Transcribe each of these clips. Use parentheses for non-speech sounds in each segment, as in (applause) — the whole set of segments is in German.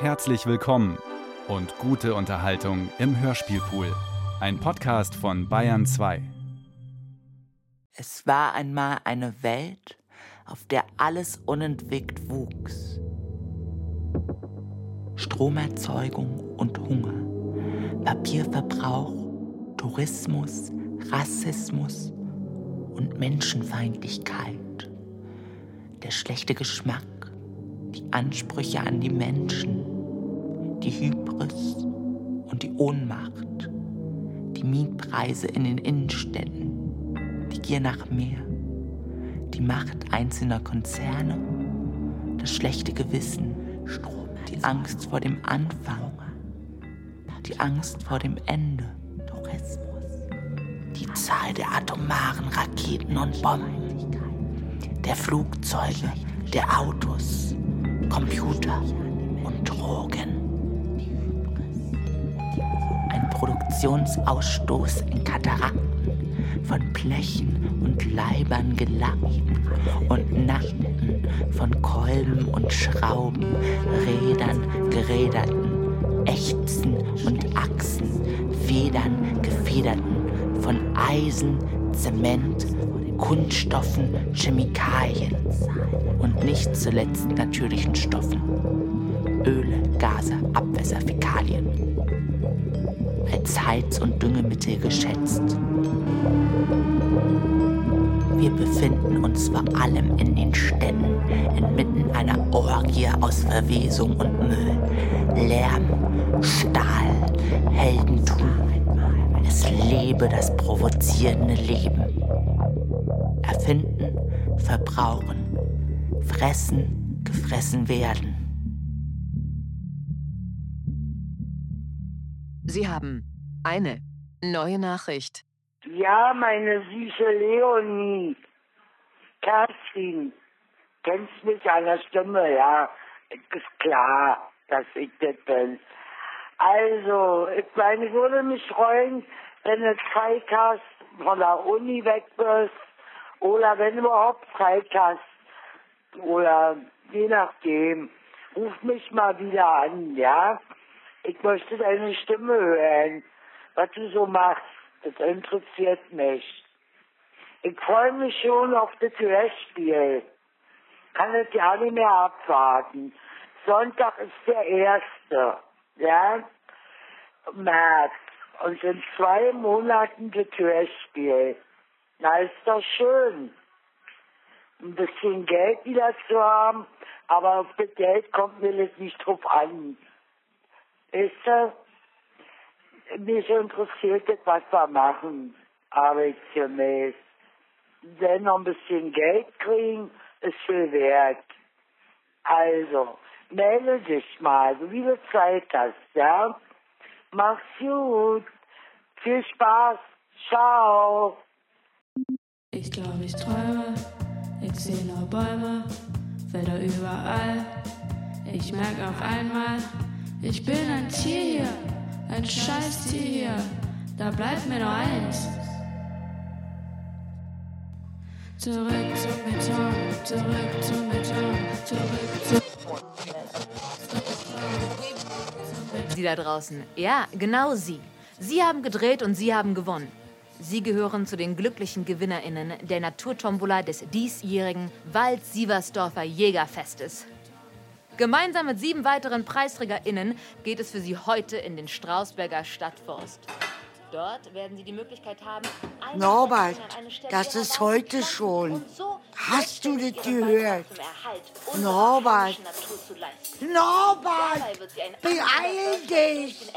Herzlich willkommen und gute Unterhaltung im Hörspielpool. Ein Podcast von Bayern 2. Es war einmal eine Welt, auf der alles unentwegt wuchs. Stromerzeugung und Hunger, Papierverbrauch, Tourismus, Rassismus und Menschenfeindlichkeit, der schlechte Geschmack, die Ansprüche an die Menschen, die Hybris und die Ohnmacht, die Mietpreise in den Innenstädten, die Gier nach mehr, die Macht einzelner Konzerne, das schlechte Gewissen, die Angst vor dem Anfang, die Angst vor dem Ende, die Zahl der atomaren Raketen und Bomben, der Flugzeuge, der Autos, Computer und Drogen. Ein Produktionsausstoß in Katarakten von Blechen und Leibern gelackt und Nackten von Kolben und Schrauben, Rädern, Geräderten, Ächzen und Achsen, Federn, Gefederten, von Eisen, Zement, Kunststoffen, Chemikalien und nicht zuletzt natürlichen Stoffen. Öle, Gase, Abwässer, Fäkalien. Als Heiz- und Düngemittel geschätzt. Wir befinden uns vor allem in den Städten, inmitten einer Orgie aus Verwesung und Müll, Lärm, Stahl, Heldentum. Es lebe das provozierende Leben. Erfinden, verbrauchen, fressen, gefressen werden. Sie haben eine neue Nachricht. Ja, meine süße Leonie. Kerstin, kennst mich an der Stimme, ja. Ist klar, dass ich das bin. Also, ich meine, ich würde mich freuen, wenn du Zeit hast, von der Uni weg bist, oder wenn du überhaupt Zeit hast, oder je nachdem, ruf mich mal wieder an, ja. Ich möchte deine Stimme hören, was du so machst. Das interessiert mich. Ich freue mich schon auf das Hörspiel. Kann es ja nicht mehr abwarten. Sonntag ist der erste, ja, März. Und in zwei Monaten das Hörspiel. Na, ist doch schön. Ein bisschen Geld wieder zu haben, aber auf das Geld kommt mir das nicht drauf an. Das? Mich interessiert das, was wir machen, arbeitsgemäß. Wenn noch ein bisschen Geld kriegen, ist viel wert. Also, melde dich mal, so wie du Zeit hast, ja? Mach's gut. Viel Spaß. Ciao. Ich glaube, ich träume, ich sehe nur Bäume, Felder überall. Ich merke auf einmal, ich bin ein Tier hier, ein Scheißtier hier. Da bleibt mir nur eins. Zurück zum Beton, zurück zum Beton, zurück zum Sie da draußen. Ja, genau Sie. Sie haben gedreht und Sie haben gewonnen. Sie gehören zu den glücklichen GewinnerInnen der Naturtombola des diesjährigen Wald-Sieversdorfer Jägerfestes. Gemeinsam mit sieben weiteren PreisträgerInnen geht es für Sie heute in den Strausberger Stadtforst. Dort werden Sie die Möglichkeit haben, eine Norbert, das ist heute schon. so Hast du das gehört? Norbert. Norbert, beeil dich.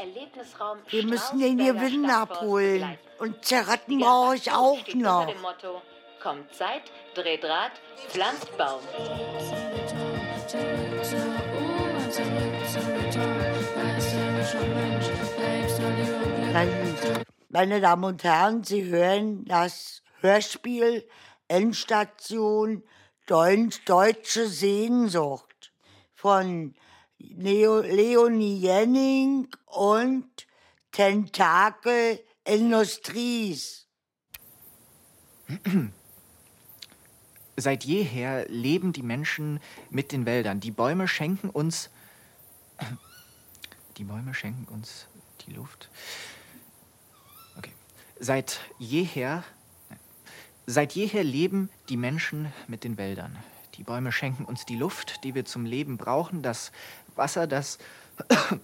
Wir müssen den Gewinn abholen. Und Zerratten brauche ich auch noch. Kommt Zeit, dreht Rad, pflanzt Baum. Meine Damen und Herren, Sie hören das Hörspiel Endstation Deut- Deutsche Sehnsucht von Leo, Leonie Jenning und Tentakel Industries. Seit jeher leben die Menschen mit den Wäldern. Die Bäume schenken uns (clears throat) Die Bäume schenken uns die Luft. Okay. Seit jeher, seit jeher leben die Menschen mit den Wäldern. Die Bäume schenken uns die Luft, die wir zum Leben brauchen, das Wasser, das (clears throat)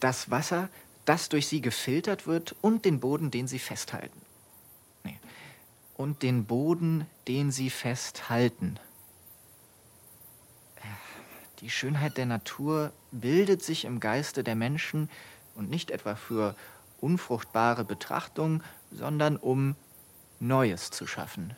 das Wasser, das durch sie gefiltert wird und den Boden, den sie festhalten. Und den Boden, den sie festhalten. Die Schönheit der Natur bildet sich im Geiste der Menschen und nicht etwa für unfruchtbare Betrachtung, sondern um Neues zu schaffen.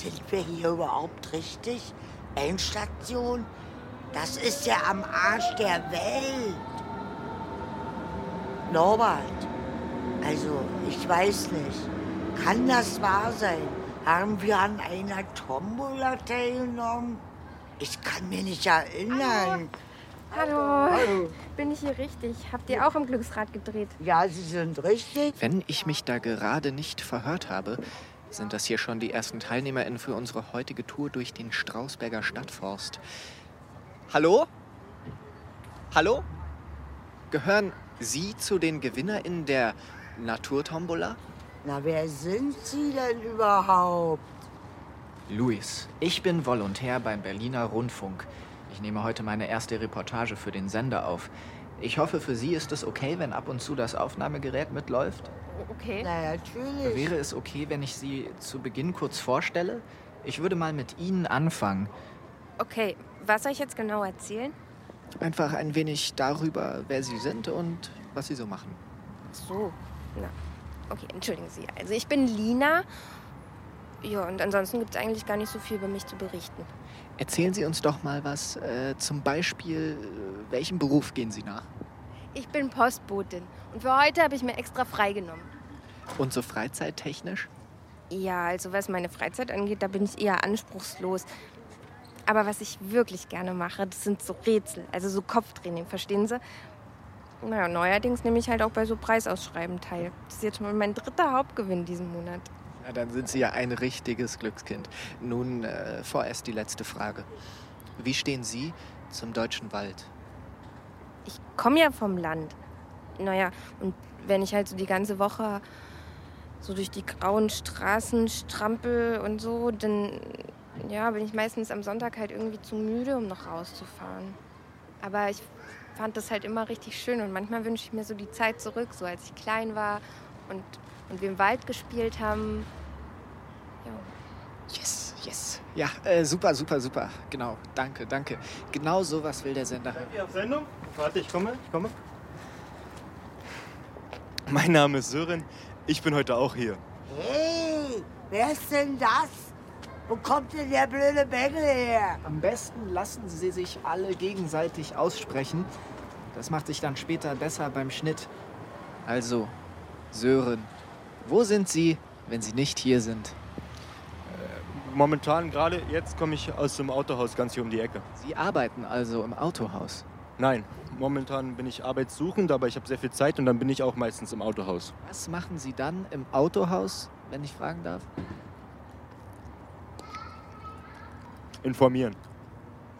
Sind wir hier überhaupt richtig? Endstation? Das ist ja am Arsch der Welt. Norbert, also ich weiß nicht. Kann das wahr sein? Haben wir an einer Tombola teilgenommen? Ich kann mich nicht erinnern. Hallo. Bin ich hier richtig? Habt ihr auch am Glücksrad gedreht? Ja, Sie sind richtig. Wenn ich mich da gerade nicht verhört habe, sind das hier schon die ersten TeilnehmerInnen für unsere heutige Tour durch den Strausberger Stadtforst. Hallo? Hallo? Gehören Sie zu den GewinnerInnen der Naturtombola? Na, wer sind Sie denn überhaupt? Luis, ich bin Volontär beim Berliner Rundfunk. Ich nehme heute meine erste Reportage für den Sender auf. Ich hoffe, für Sie ist es okay, wenn ab und zu das Aufnahmegerät mitläuft. Okay. Na, natürlich. Wäre es okay, wenn ich Sie zu Beginn kurz vorstelle? Ich würde mal mit Ihnen anfangen. Okay, was soll ich jetzt genau erzählen? Einfach ein wenig darüber, wer Sie sind und was Sie so machen. Ach so, na. Okay, entschuldigen Sie. Also ich bin Lina. Ja, und ansonsten gibt es eigentlich gar nicht so viel über mich zu berichten. Erzählen Sie uns doch mal was. Äh, zum Beispiel, äh, welchem Beruf gehen Sie nach? Ich bin Postbotin und für heute habe ich mir extra freigenommen. Und so freizeittechnisch? Ja, also was meine Freizeit angeht, da bin ich eher anspruchslos. Aber was ich wirklich gerne mache, das sind so Rätsel, also so Kopftraining, verstehen Sie? Naja, neuerdings nehme ich halt auch bei so Preisausschreiben teil. Das ist jetzt schon mein dritter Hauptgewinn diesen Monat. Na, dann sind Sie ja ein richtiges Glückskind. Nun äh, vorerst die letzte Frage. Wie stehen Sie zum deutschen Wald? Ich komme ja vom Land. Naja, und wenn ich halt so die ganze Woche so durch die grauen Straßen strampel und so, dann ja, bin ich meistens am Sonntag halt irgendwie zu müde, um noch rauszufahren. Aber ich fand das halt immer richtig schön und manchmal wünsche ich mir so die Zeit zurück, so als ich klein war und, und wir im Wald gespielt haben. Ja. Yes, yes. Ja, äh, super, super, super. Genau, danke, danke. Genau sowas will der Sender. Seid ihr auf Sendung? Warte, ich komme, ich komme. Mein Name ist Sören. Ich bin heute auch hier. Hey, wer ist denn das? Wo kommt denn der blöde Bengel her? Am besten lassen Sie sich alle gegenseitig aussprechen. Das macht sich dann später besser beim Schnitt. Also, Sören, wo sind Sie, wenn Sie nicht hier sind? Momentan, gerade jetzt, komme ich aus dem Autohaus ganz hier um die Ecke. Sie arbeiten also im Autohaus. Nein, momentan bin ich arbeitssuchend, aber ich habe sehr viel Zeit und dann bin ich auch meistens im Autohaus. Was machen Sie dann im Autohaus, wenn ich fragen darf? Informieren.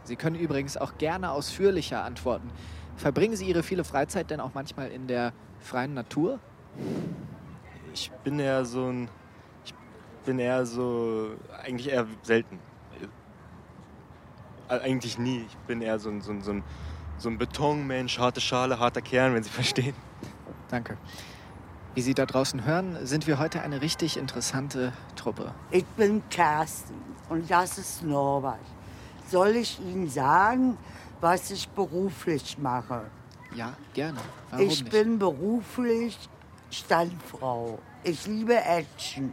Sie können übrigens auch gerne ausführlicher antworten. Verbringen Sie Ihre viele Freizeit denn auch manchmal in der freien Natur? Ich bin eher so ein. Ich bin eher so. Eigentlich eher selten. Äh, Eigentlich nie. Ich bin eher so ein, so ein, so ein, so ein Betonmensch, harte Schale, harter Kern, wenn Sie (laughs) verstehen. Danke. Wie Sie da draußen hören, sind wir heute eine richtig interessante Truppe. Ich bin Kerstin und das ist Norbert. Soll ich Ihnen sagen, was ich beruflich mache? Ja, gerne. Warum ich nicht? bin beruflich Standfrau. Ich liebe Action.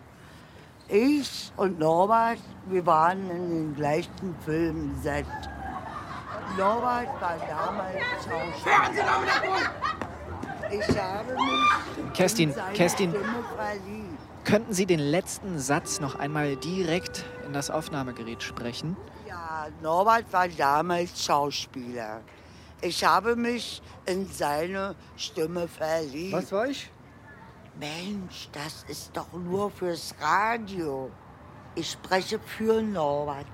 Ich und Norbert, wir waren in den gleichen Filmset. Norbert war damals Schauspieler. Ich habe mich Kerstin, in seine Kerstin. Stimme verliebt. Könnten Sie den letzten Satz noch einmal direkt in das Aufnahmegerät sprechen? Ja, Ja, Norbert war damals Schauspieler. Ich habe mich in seine Stimme verliebt. Was war ich? Mensch, das ist doch nur fürs Radio. Ich spreche für Norbert.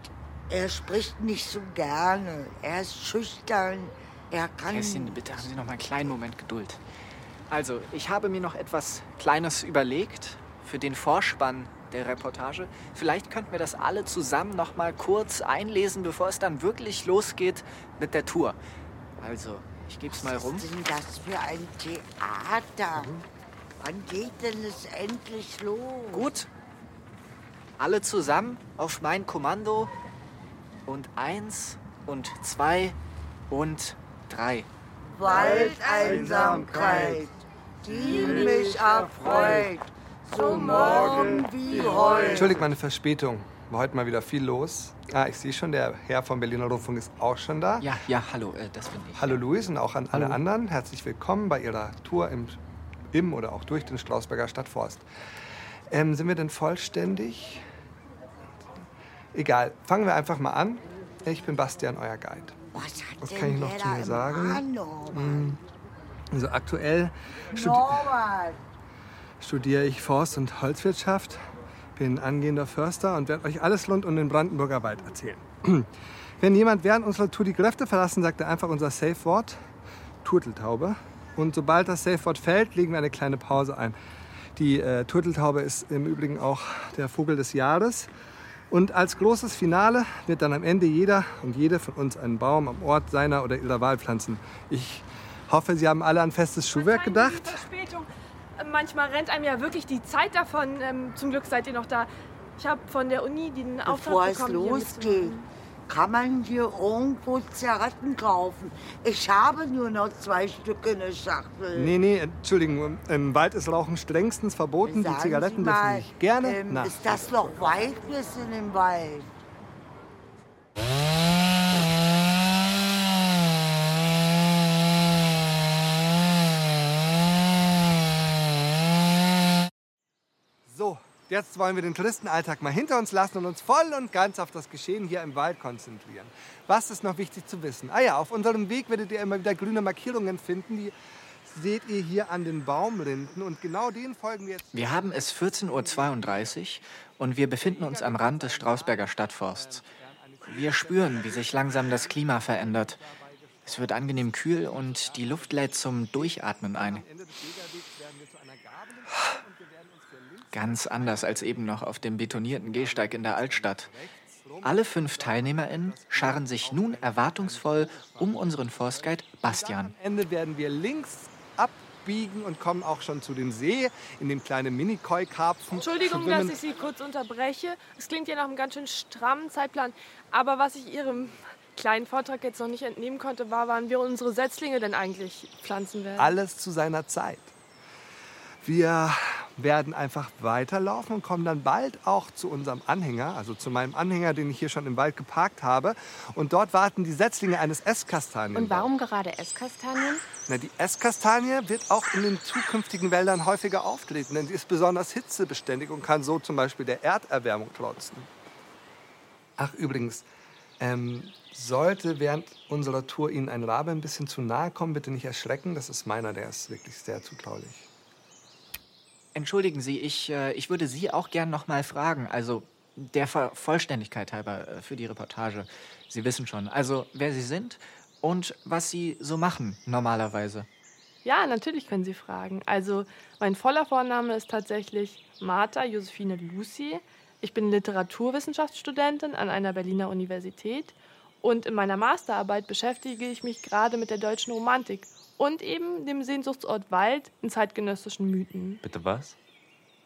Er spricht nicht so gerne. Er ist schüchtern. Er kann. Kerstin, bitte haben Sie noch mal einen kleinen Moment Geduld. Also, ich habe mir noch etwas Kleines überlegt für den Vorspann der Reportage. Vielleicht könnten wir das alle zusammen noch mal kurz einlesen, bevor es dann wirklich losgeht mit der Tour. Also, ich gebe es mal rum. Was ist denn das für ein Theater? Wann geht denn es endlich los? Gut. Alle zusammen auf mein Kommando. Und eins und zwei und drei. Waldeinsamkeit, die mich erfreut, so morgen wie heute. Entschuldigt meine Verspätung. War heute mal wieder viel los. Ah, ich sehe schon, der Herr vom Berliner Rundfunk ist auch schon da. Ja, ja, hallo, äh, das bin ich. Hallo Luis und auch an alle anderen. Herzlich willkommen bei Ihrer Tour im, im oder auch durch den Strausberger Stadtforst. Ähm, sind wir denn vollständig? Egal, fangen wir einfach mal an. Ich bin Bastian, euer Guide. Was Was kann ich noch zu mir sagen? Hm, Also aktuell studi studiere ich Forst- und Holzwirtschaft, bin angehender Förster und werde euch alles rund um den Brandenburger Wald erzählen. (clears throat) Wenn jemand während unserer Tour die Kräfte verlassen, sagt er einfach unser Safe-Wort, Turteltaube. Und sobald das Safe-Wort fällt, legen wir eine kleine Pause ein. Die äh, Turteltaube ist im Übrigen auch der Vogel des Jahres. Und als großes Finale wird dann am Ende jeder und jede von uns einen Baum am Ort seiner oder ihrer Wahl pflanzen. Ich hoffe, Sie haben alle an festes Schuhwerk gedacht. Verspätung. Manchmal rennt einem ja wirklich die Zeit davon. Ähm, zum Glück seid ihr noch da. Ich habe von der Uni den Bevor Auftrag es bekommen, hier losgeht, mitzumachen. Kann man hier irgendwo Zigaretten kaufen. Ich habe nur noch zwei Stück in der Schachtel. Nee, nee, Entschuldigung, im Wald ist Rauchen strengstens verboten. Sagen die Zigaretten Sie dürfen mal, nicht gerne ähm. Ist das noch weit bis in den Wald? So, jetzt wollen wir den Touristenalltag mal hinter uns lassen und uns voll und ganz auf das Geschehen hier im Wald konzentrieren. Was ist noch wichtig zu wissen? Ah ja, auf unserem Weg werdet ihr immer wieder grüne Markierungen finden, die seht ihr hier an den Baumrinden und genau denen folgen wir jetzt. Wir haben es 14.32 Uhr und wir befinden uns am Rand des Strausberger Stadtforsts. Wir spüren, wie sich langsam das Klima verändert. Es wird angenehm kühl und die Luft lädt zum Durchatmen ein. Ganz anders als eben noch auf dem betonierten Gehsteig in der Altstadt. Alle fünf TeilnehmerInnen scharren sich nun erwartungsvoll um unseren Forstguide Bastian. Am Ende werden wir links abbiegen und kommen auch schon zu dem See, in dem kleine Mini-Koi-Karpfen Entschuldigung, dass ich Sie kurz unterbreche. Es klingt ja nach einem ganz schön strammen Zeitplan. Aber was ich Ihrem kleinen Vortrag jetzt noch nicht entnehmen konnte, war, wann wir unsere Setzlinge denn eigentlich pflanzen werden. Alles zu seiner Zeit. Wir werden einfach weiterlaufen und kommen dann bald auch zu unserem Anhänger, also zu meinem Anhänger, den ich hier schon im Wald geparkt habe. Und dort warten die Setzlinge eines Esskastanien. Und warum gerade Esskastanien? Na, die Esskastanie wird auch in den zukünftigen Wäldern häufiger auftreten, denn sie ist besonders hitzebeständig und kann so zum Beispiel der Erderwärmung trotzen. Ach, übrigens, ähm, sollte während unserer Tour Ihnen ein Rabe ein bisschen zu nahe kommen, bitte nicht erschrecken. Das ist meiner, der ist wirklich sehr zutraulich. Entschuldigen Sie, ich, äh, ich würde Sie auch gern noch mal fragen. Also der Vollständigkeit halber äh, für die Reportage. Sie wissen schon, also wer Sie sind und was Sie so machen normalerweise. Ja, natürlich können Sie fragen. Also, mein voller Vorname ist tatsächlich Martha Josephine Lucy. Ich bin Literaturwissenschaftsstudentin an einer Berliner Universität und in meiner Masterarbeit beschäftige ich mich gerade mit der deutschen Romantik und eben dem Sehnsuchtsort Wald in zeitgenössischen Mythen. Bitte was?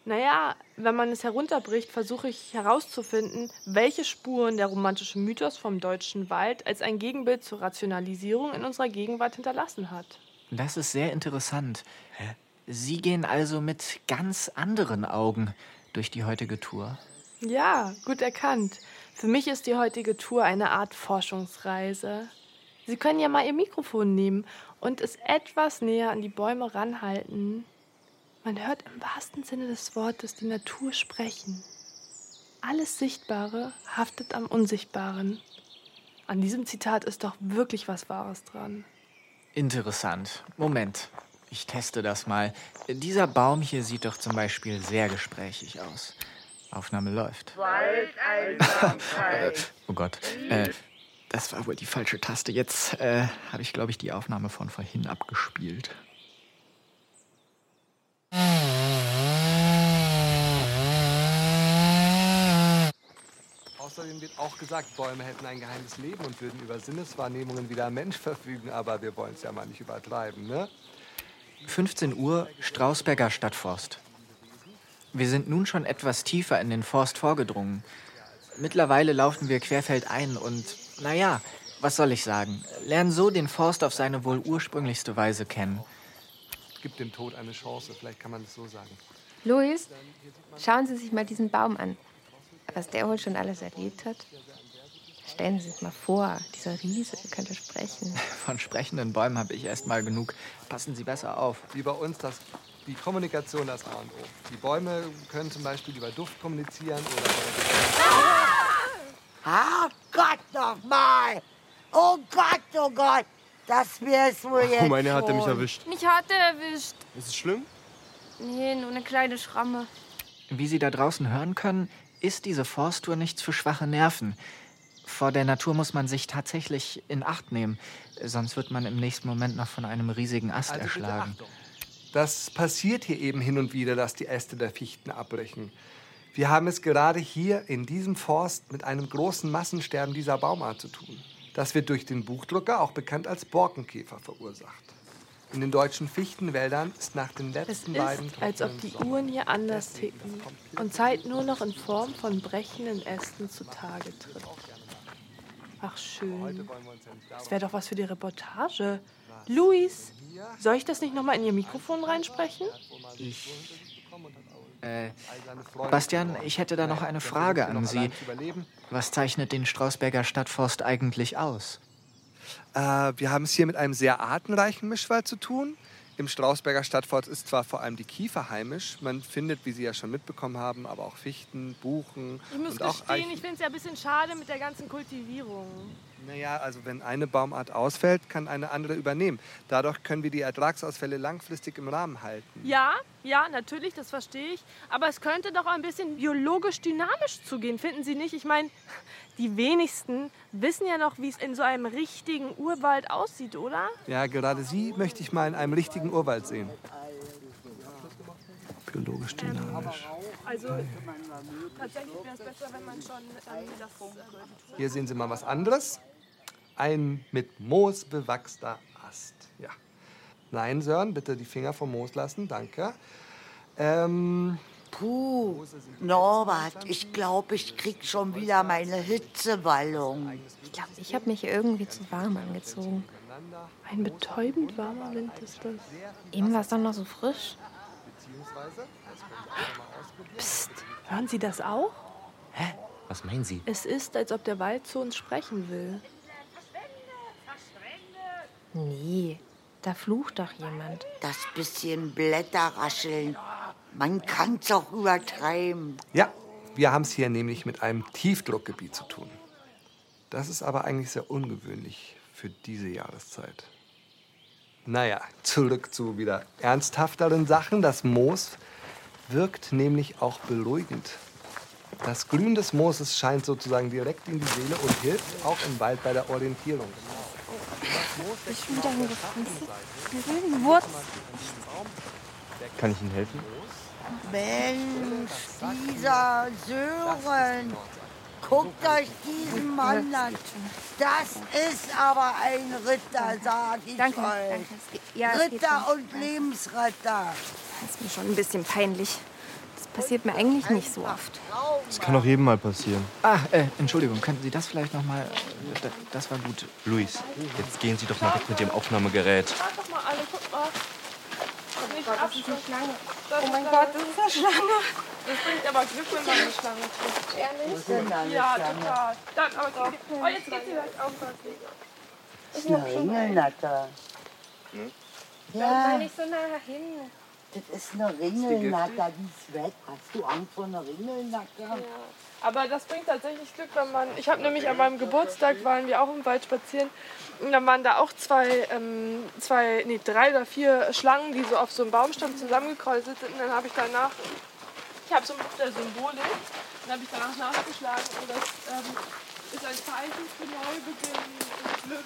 Naja, wenn man es herunterbricht, versuche ich herauszufinden, welche Spuren der romantische Mythos vom deutschen Wald als ein Gegenbild zur Rationalisierung in unserer Gegenwart hinterlassen hat. Das ist sehr interessant. Sie gehen also mit ganz anderen Augen durch die heutige Tour. Ja, gut erkannt. Für mich ist die heutige Tour eine Art Forschungsreise. Sie können ja mal Ihr Mikrofon nehmen und es etwas näher an die Bäume ranhalten. Man hört im wahrsten Sinne des Wortes die Natur sprechen. Alles Sichtbare haftet am Unsichtbaren. An diesem Zitat ist doch wirklich was Wahres dran. Interessant. Moment. Ich teste das mal. Dieser Baum hier sieht doch zum Beispiel sehr gesprächig aus. Aufnahme läuft. Waldeinsamkeit. (laughs) Oh Gott. Äh, das war wohl die falsche Taste. Jetzt äh, habe ich, glaube ich, die Aufnahme von vorhin abgespielt. Außerdem wird auch gesagt, Bäume hätten ein geheimes Leben und würden über Sinneswahrnehmungen wie der Mensch verfügen, aber wir wollen es ja mal nicht übertreiben, ne? 15 Uhr, Strausberger Stadtforst. Wir sind nun schon etwas tiefer in den Forst vorgedrungen. Mittlerweile laufen wir querfeldein und, naja, was soll ich sagen, lernen so den Forst auf seine wohl ursprünglichste Weise kennen. Gibt dem Tod eine Chance, vielleicht kann man es so sagen. Luis, schauen Sie sich mal diesen Baum an. Was der wohl schon alles erlebt hat. Stellen Sie sich mal vor, dieser Riese könnte sprechen. (laughs) Von sprechenden Bäumen habe ich erst mal genug. Passen Sie besser auf. Wie bei uns das, die Kommunikation das A und O. Die Bäume können zum Beispiel über Duft kommunizieren oder Ah, Gott noch mal! Oh Gott, oh Gott! Das wär's wohl jetzt Oh, meine hat er mich erwischt. Mich hat er erwischt. Ist es schlimm? Nee, nur eine kleine Schramme. Wie Sie da draußen hören können, ist diese Forsttour nichts für schwache Nerven. Vor der Natur muss man sich tatsächlich in Acht nehmen, sonst wird man im nächsten Moment noch von einem riesigen Ast Also erschlagen. Das passiert hier eben hin und wieder, dass die Äste der Fichten abbrechen. Wir haben es gerade hier in diesem Forst mit einem großen Massensterben dieser Baumart zu tun. Das wird durch den Buchdrucker, auch bekannt als Borkenkäfer, verursacht. In den deutschen Fichtenwäldern ist nach den Es letzten beiden ist, als ob die Uhren hier anders ticken und Zeit nur noch in Form von brechenden Ästen zutage tritt. Ach schön. Das wäre doch was für die Reportage. Luis, soll ich das nicht noch mal in Ihr Mikrofon reinsprechen? Ich. Äh, Bastian, ich hätte da noch eine Frage an Sie. Was zeichnet den Strausberger Stadtforst eigentlich aus? Äh, wir haben es hier mit einem sehr artenreichen Mischwald zu tun. Im Strausberger Stadtforst ist zwar vor allem die Kiefer heimisch, man findet, wie Sie ja schon mitbekommen haben, aber auch Fichten, Buchen Ich muss und auch gestehen, Eichen. ich finde es ja ein bisschen schade mit der ganzen Kultivierung. Naja, also wenn eine Baumart ausfällt, kann eine andere übernehmen. Dadurch können wir die Ertragsausfälle langfristig im Rahmen halten. Ja, ja, natürlich, das verstehe ich. Aber es könnte doch ein bisschen biologisch dynamisch zugehen, finden Sie nicht? Ich meine, die wenigsten wissen ja noch, wie es in so einem richtigen Urwald aussieht, oder? Ja, gerade Sie möchte ich mal in einem richtigen Urwald sehen. Biologisch dynamisch. Also tatsächlich wäre es besser, wenn man schon ähm, das. Äh, Hier sehen Sie mal was anderes. Ein mit Moos bewachster Ast. Ja. Nein, Sören, bitte die Finger vom Moos lassen. Danke. Ähm, Puh, Norbert, ich glaube, ich krieg schon wieder meine Hitzewallung. Ich glaube, ich habe mich irgendwie zu warm angezogen. ein betäubend warmer Wind ist das. Eben war es doch noch so frisch. Psst, hören Sie das auch? Was meinen Sie? Es ist, als ob der Wald zu uns sprechen will. Nee, da flucht doch jemand. Das bisschen Blätterrascheln, man kann's auch übertreiben. ja, wir haben es hier nämlich mit einem Tiefdruckgebiet zu tun. Das ist aber eigentlich sehr ungewöhnlich für diese Jahreszeit. Naja, zurück zu wieder ernsthafteren Sachen. Das Moos wirkt nämlich auch beruhigend. Das Grün des Mooses scheint sozusagen direkt in die Seele und hilft auch im Wald bei der Orientierung. Ich bin. Eine wilden Wurz. Kann ich Ihnen helfen? Mensch, dieser Sören, guckt euch diesen Mann an. Das ist aber ein Ritter, sag ich Danke, euch. danke. Ja, Ritter und Lebensretter. Das ist mir schon ein bisschen peinlich. Das passiert mir eigentlich nicht so oft. Das kann auch jedem mal passieren. Ah, äh, Entschuldigung, könnten Sie das vielleicht noch mal... Das war gut. Luis, jetzt gehen Sie doch mal weg mit Ihrem Aufnahmegerät. Schaut doch mal alle, guck mal. Nicht Oh Gott, das ist eine. Schlange. Das Oh mein Gott, das ist eine Schlange. Das bringt aber Glück, wenn man eine Schlange trifft. Ehrlich? Ja, total. Dann, aber geht, oh, jetzt geht sie gleich aufpassen. Das ist eine Ringelnatter. Ja. Sei nicht so nah hin. Das ist eine Ringelnatter, die ist weg. Hast du Angst vor einer Ringelnatter? Aber das bringt tatsächlich Glück, wenn man. Ich habe nämlich an meinem Geburtstag waren wir auch im Wald spazieren. Und dann waren da auch zwei, ähm, zwei, nee, drei oder vier Schlangen, die so auf so einem Baumstamm zusammengekräuselt sind. Und dann habe ich danach, ich habe so ein Buch der Symbolik, dann habe ich danach nachgeschlagen und das ähm, ist ein Zeichen für Neubeginn und Glück.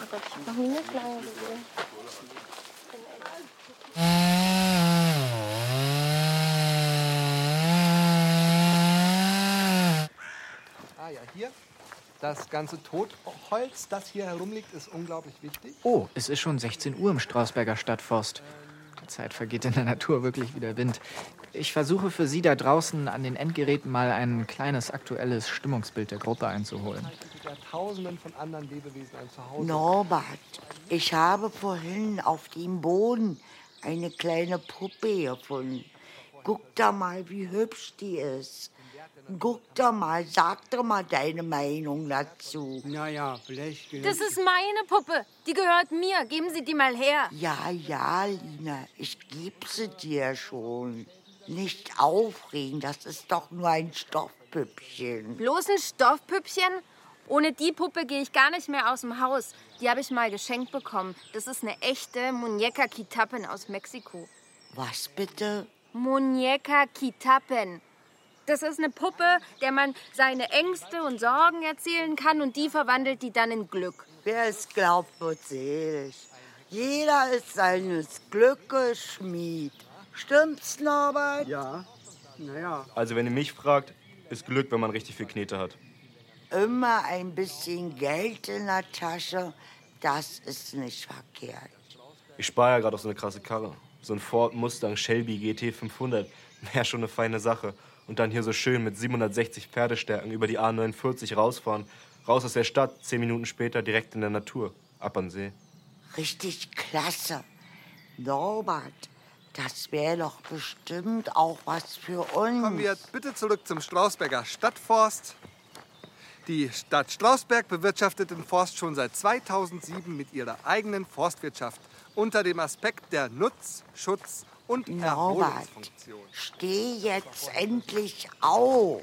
Oh Gott, ich hab noch nie eine Schlange gesehen. Ah ja, hier. Das ganze Totholz, das hier herumliegt, ist unglaublich wichtig. Oh, es ist schon 16 Uhr im Strausberger Stadtforst. Die Zeit vergeht in der Natur wirklich wie der Wind. Ich versuche für Sie da draußen an den Endgeräten mal ein kleines aktuelles Stimmungsbild der Gruppe einzuholen. Ja, Tausenden von anderen Lebewesen ein Zuhause. Norbert, ich habe vorhin auf dem Boden eine kleine Puppe gefunden. Guck da mal, wie hübsch die ist. Guck da mal, sag doch mal deine Meinung dazu. Naja, Blech. Das ist meine Puppe. Die gehört mir. Geben Sie die mal her. Ja, ja, Lina, ich geb sie dir schon. Nicht aufregen, das ist doch nur ein Stoffpüppchen. Bloß ein Stoffpüppchen? Ohne die Puppe gehe ich gar nicht mehr aus dem Haus. Die habe ich mal geschenkt bekommen. Das ist eine echte Muñeca Quitapen aus Mexiko. Was bitte? Muñeca Quitapen. Das ist eine Puppe, der man seine Ängste und Sorgen erzählen kann und die verwandelt die dann in Glück. Wer es glaubt, wird selig. Jeder ist seines Glückes Schmied. Stimmt's, Norbert? Ja. Naja. Also, wenn ihr mich fragt, ist Glück, wenn man richtig viel Knete hat. Immer ein bisschen Geld in der Tasche, das ist nicht verkehrt. Ich spare ja gerade auf so eine krasse Karre. So ein Ford Mustang Shelby GT 500 wäre schon eine feine Sache. Und dann hier so schön mit 760 Pferdestärken über die A49 rausfahren. Raus aus der Stadt, zehn Minuten später direkt in der Natur. Ab an See. Richtig klasse. Norbert, das wäre doch bestimmt auch was für uns. Kommen wir bitte zurück zum Strausberger Stadtforst. Die Stadt Strausberg bewirtschaftet den Forst schon seit 2007 mit ihrer eigenen Forstwirtschaft unter dem Aspekt der Nutz-, Schutz- und Norbert, steh jetzt endlich auf.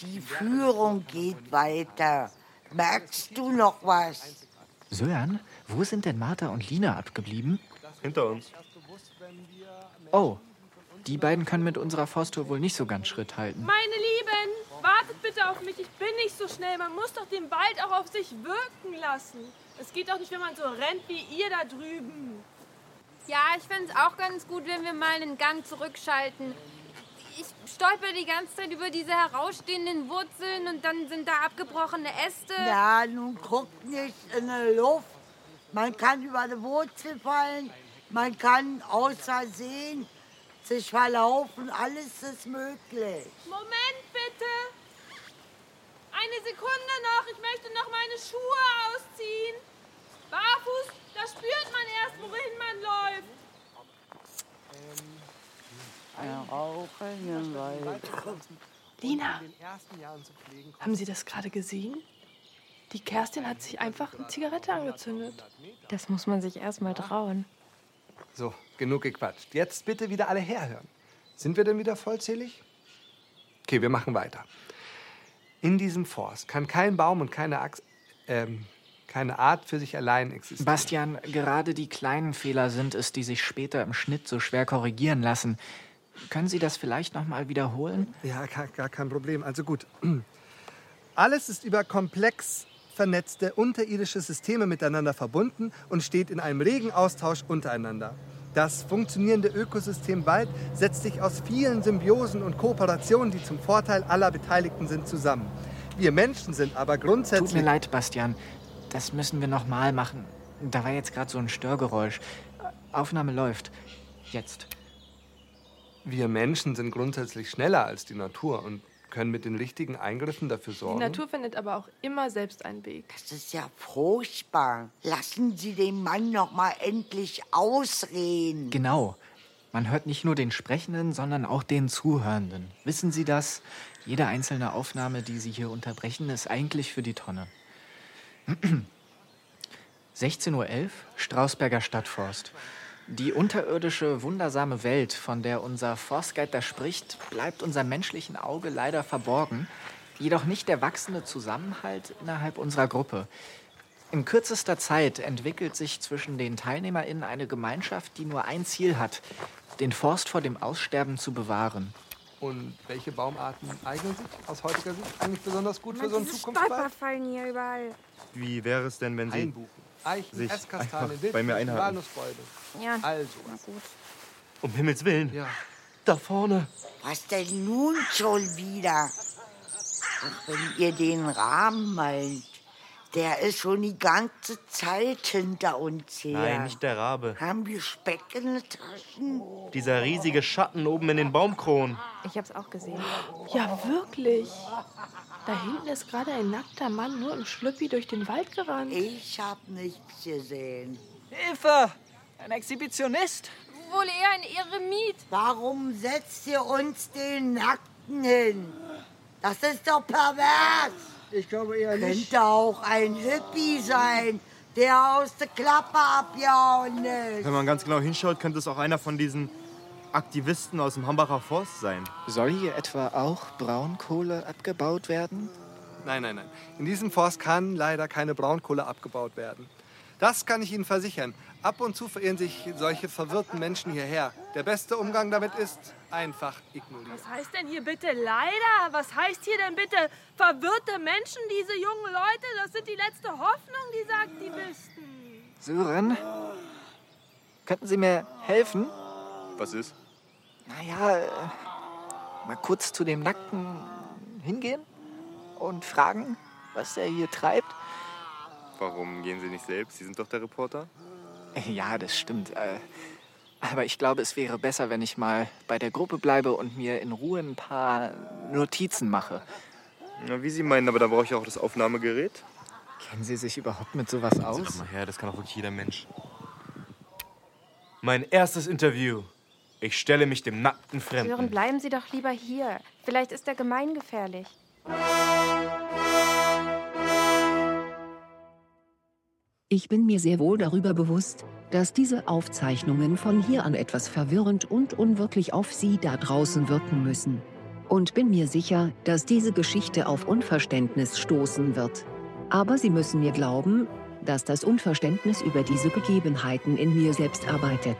Die Führung geht weiter. Merkst du noch was? Sören, wo sind denn Martha und Lina abgeblieben? Hinter uns. Oh, die beiden können mit unserer Forsttour wohl nicht so ganz Schritt halten. Meine Lieben, wartet bitte auf mich. Ich bin nicht so schnell. Man muss doch den Wald auch auf sich wirken lassen. Es geht doch nicht, wenn man so rennt wie ihr da drüben. Ja, ich fände es auch ganz gut, wenn wir mal einen Gang zurückschalten. Ich stolper die ganze Zeit über diese herausstehenden Wurzeln und dann sind da abgebrochene Äste. Na, nun guck nicht in die Luft. Man kann über eine Wurzel fallen, man kann außer Sehen sich verlaufen, alles ist möglich. Moment bitte. Eine Sekunde noch. Ich möchte noch meine Schuhe ausziehen. Barfuß, da spürt man erst, wohin man läuft. Lina, haben Sie das gerade gesehen? Die Kerstin hat sich einfach eine Zigarette angezündet. Das muss man sich erst mal trauen. So, genug gequatscht. Jetzt bitte wieder alle herhören. Sind wir denn wieder vollzählig? Okay, wir machen weiter. In diesem Forst kann kein Baum und keine, Axt, ähm, keine Art für sich allein existieren. Bastian, gerade die kleinen Fehler sind es, die sich später im Schnitt so schwer korrigieren lassen. Können Sie das vielleicht noch mal wiederholen? Ja, gar, gar kein Problem. Also gut. (clears throat) Alles ist über komplex vernetzte unterirdische Systeme miteinander verbunden und steht in einem regen Austausch untereinander. Das funktionierende Ökosystem Wald setzt sich aus vielen Symbiosen und Kooperationen, die zum Vorteil aller Beteiligten sind, zusammen. Wir Menschen sind aber grundsätzlich... Tut mir leid, Bastian. Das müssen wir noch mal machen. Da war jetzt gerade so ein Störgeräusch. Aufnahme läuft. Jetzt. Wir Menschen sind grundsätzlich schneller als die Natur und können mit den richtigen Eingriffen dafür Die sorgen. Natur findet aber auch immer selbst einen Weg. Das ist ja furchtbar. Lassen Sie den Mann noch mal endlich ausreden. Genau. Man hört nicht nur den Sprechenden, sondern auch den Zuhörenden. Wissen Sie das? Jede einzelne Aufnahme, die Sie hier unterbrechen, ist eigentlich für die Tonne. 16.11 Uhr, Strausberger Stadtforst. Die unterirdische, wundersame Welt, von der unser Forstguide da spricht, bleibt unserem menschlichen Auge leider verborgen. Jedoch nicht der wachsende Zusammenhalt innerhalb unserer Gruppe. In kürzester Zeit entwickelt sich zwischen den TeilnehmerInnen eine Gemeinschaft, die nur ein Ziel hat: den Forst vor dem Aussterben zu bewahren. Und welche Baumarten eignen sich aus heutiger Sicht eigentlich besonders gut für Mann, so einen Zukunftswald? Stolperfallen hier überall. Wie wäre es denn, wenn Sie Einbuchen. Eichen, sich Esskastanien, bei mir einhaken? Ja, Also. na gut. Um Himmels Willen. Ja. Da vorne. Was denn nun schon wieder? Ach, wenn ihr den Rahmen meint, der ist schon die ganze Zeit hinter uns her. Nein, nicht der Rabe. Haben wir Speck in den Taschen? Dieser riesige Schatten oben in den Baumkronen. Ich hab's auch gesehen. Ja, wirklich. Da hinten ist gerade ein nackter Mann nur im Schlüppi durch den Wald gerannt. Ich hab nichts gesehen. Hilfe! Ein Exhibitionist! Wohl eher ein Eremit. Warum setzt ihr uns den Nackten hin? Das ist doch pervers. Ich glaube eher nicht. Könnte auch ein Hippie sein, der aus der Klappe abgehauen ist. Wenn man ganz genau hinschaut, könnte es auch einer von diesen Aktivisten aus dem Hambacher Forst sein. Soll hier etwa auch Braunkohle abgebaut werden? Nein, nein, nein. In diesem Forst kann leider keine Braunkohle abgebaut werden. Das kann ich Ihnen versichern. Ab und zu verirren sich solche verwirrten Menschen hierher. Der beste Umgang damit ist einfach ignorieren. Was heißt denn hier bitte leider? Was heißt hier denn bitte verwirrte Menschen, diese jungen Leute? Das sind die letzte Hoffnung dieser Aktivisten. Sören? Könnten Sie mir helfen? Was ist? Naja, äh, mal kurz zu dem Nackten hingehen und fragen, was er hier treibt. Warum gehen Sie nicht selbst? Sie sind doch der Reporter. Ja, das stimmt. äh, Aber ich glaube, es wäre besser, wenn ich mal bei der Gruppe bleibe und mir in Ruhe ein paar Notizen mache. Na, wie Sie meinen, aber da brauche ich auch das Aufnahmegerät. Kennen Sie sich überhaupt mit sowas aus? Sag mal her, das kann doch wirklich jeder Mensch. Mein erstes Interview. Ich stelle mich dem nackten Sören, Fremden. bleiben Sie doch lieber hier. Vielleicht ist er gemeingefährlich. Ich bin mir sehr wohl darüber bewusst, dass diese Aufzeichnungen von hier an etwas verwirrend und unwirklich auf Sie da draußen wirken müssen. Und bin mir sicher, dass diese Geschichte auf Unverständnis stoßen wird. Aber Sie müssen mir glauben, dass das Unverständnis über diese Begebenheiten in mir selbst arbeitet.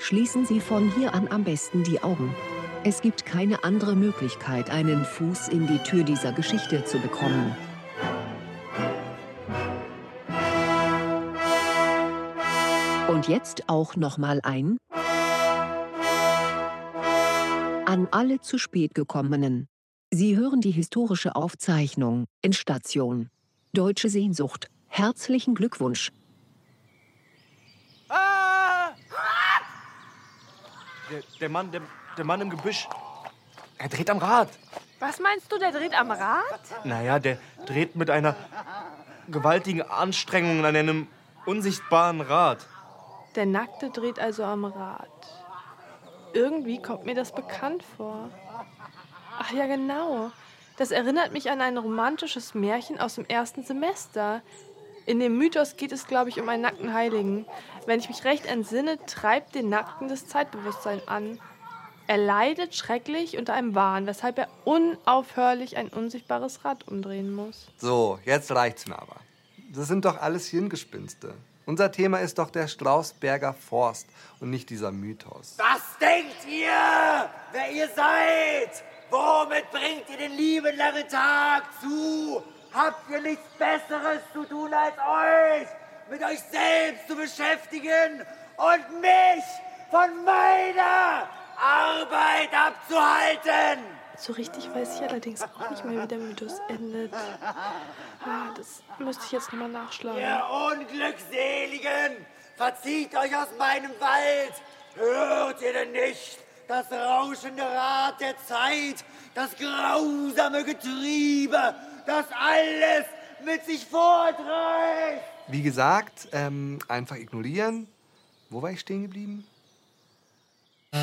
Schließen Sie von hier an am besten die Augen. Es gibt keine andere Möglichkeit, einen Fuß in die Tür dieser Geschichte zu bekommen. Und jetzt auch noch mal ein an alle zu spät gekommenen. Sie hören die historische Aufzeichnung in Station Deutsche Sehnsucht. Herzlichen Glückwunsch. Der, der, Mann, der, der Mann im Gebüsch. Er dreht am Rad. Was meinst du, der dreht am Rad? Naja, der dreht mit einer gewaltigen Anstrengung an einem unsichtbaren Rad. Der Nackte dreht also am Rad. Irgendwie kommt mir das bekannt vor. Ach ja, genau. Das erinnert mich an ein romantisches Märchen aus dem ersten Semester. In dem Mythos geht es, glaube ich, um einen nackten Heiligen. Wenn ich mich recht entsinne, treibt den Nackten das Zeitbewusstsein an. Er leidet schrecklich unter einem Wahn, weshalb er unaufhörlich ein unsichtbares Rad umdrehen muss. So, jetzt reicht's mir aber. Das sind doch alles Hirngespinste. Unser Thema ist doch der Strausberger Forst und nicht dieser Mythos. Was denkt ihr, wer ihr seid? Womit bringt ihr den lieben langen Tag zu? Habt ihr nichts Besseres zu tun, als euch mit euch selbst zu beschäftigen und mich von meiner Arbeit abzuhalten? So richtig weiß ich allerdings auch nicht mehr, wie der Mythos endet. Ah, das müsste ich jetzt nochmal nachschlagen. Ihr Unglückseligen, verzieht euch aus meinem Wald. Hört ihr denn nicht das rauschende Rad der Zeit, das grausame Getriebe, das alles mit sich fortreißt? Wie gesagt, ähm, einfach ignorieren. Wo war ich stehen geblieben? Ja,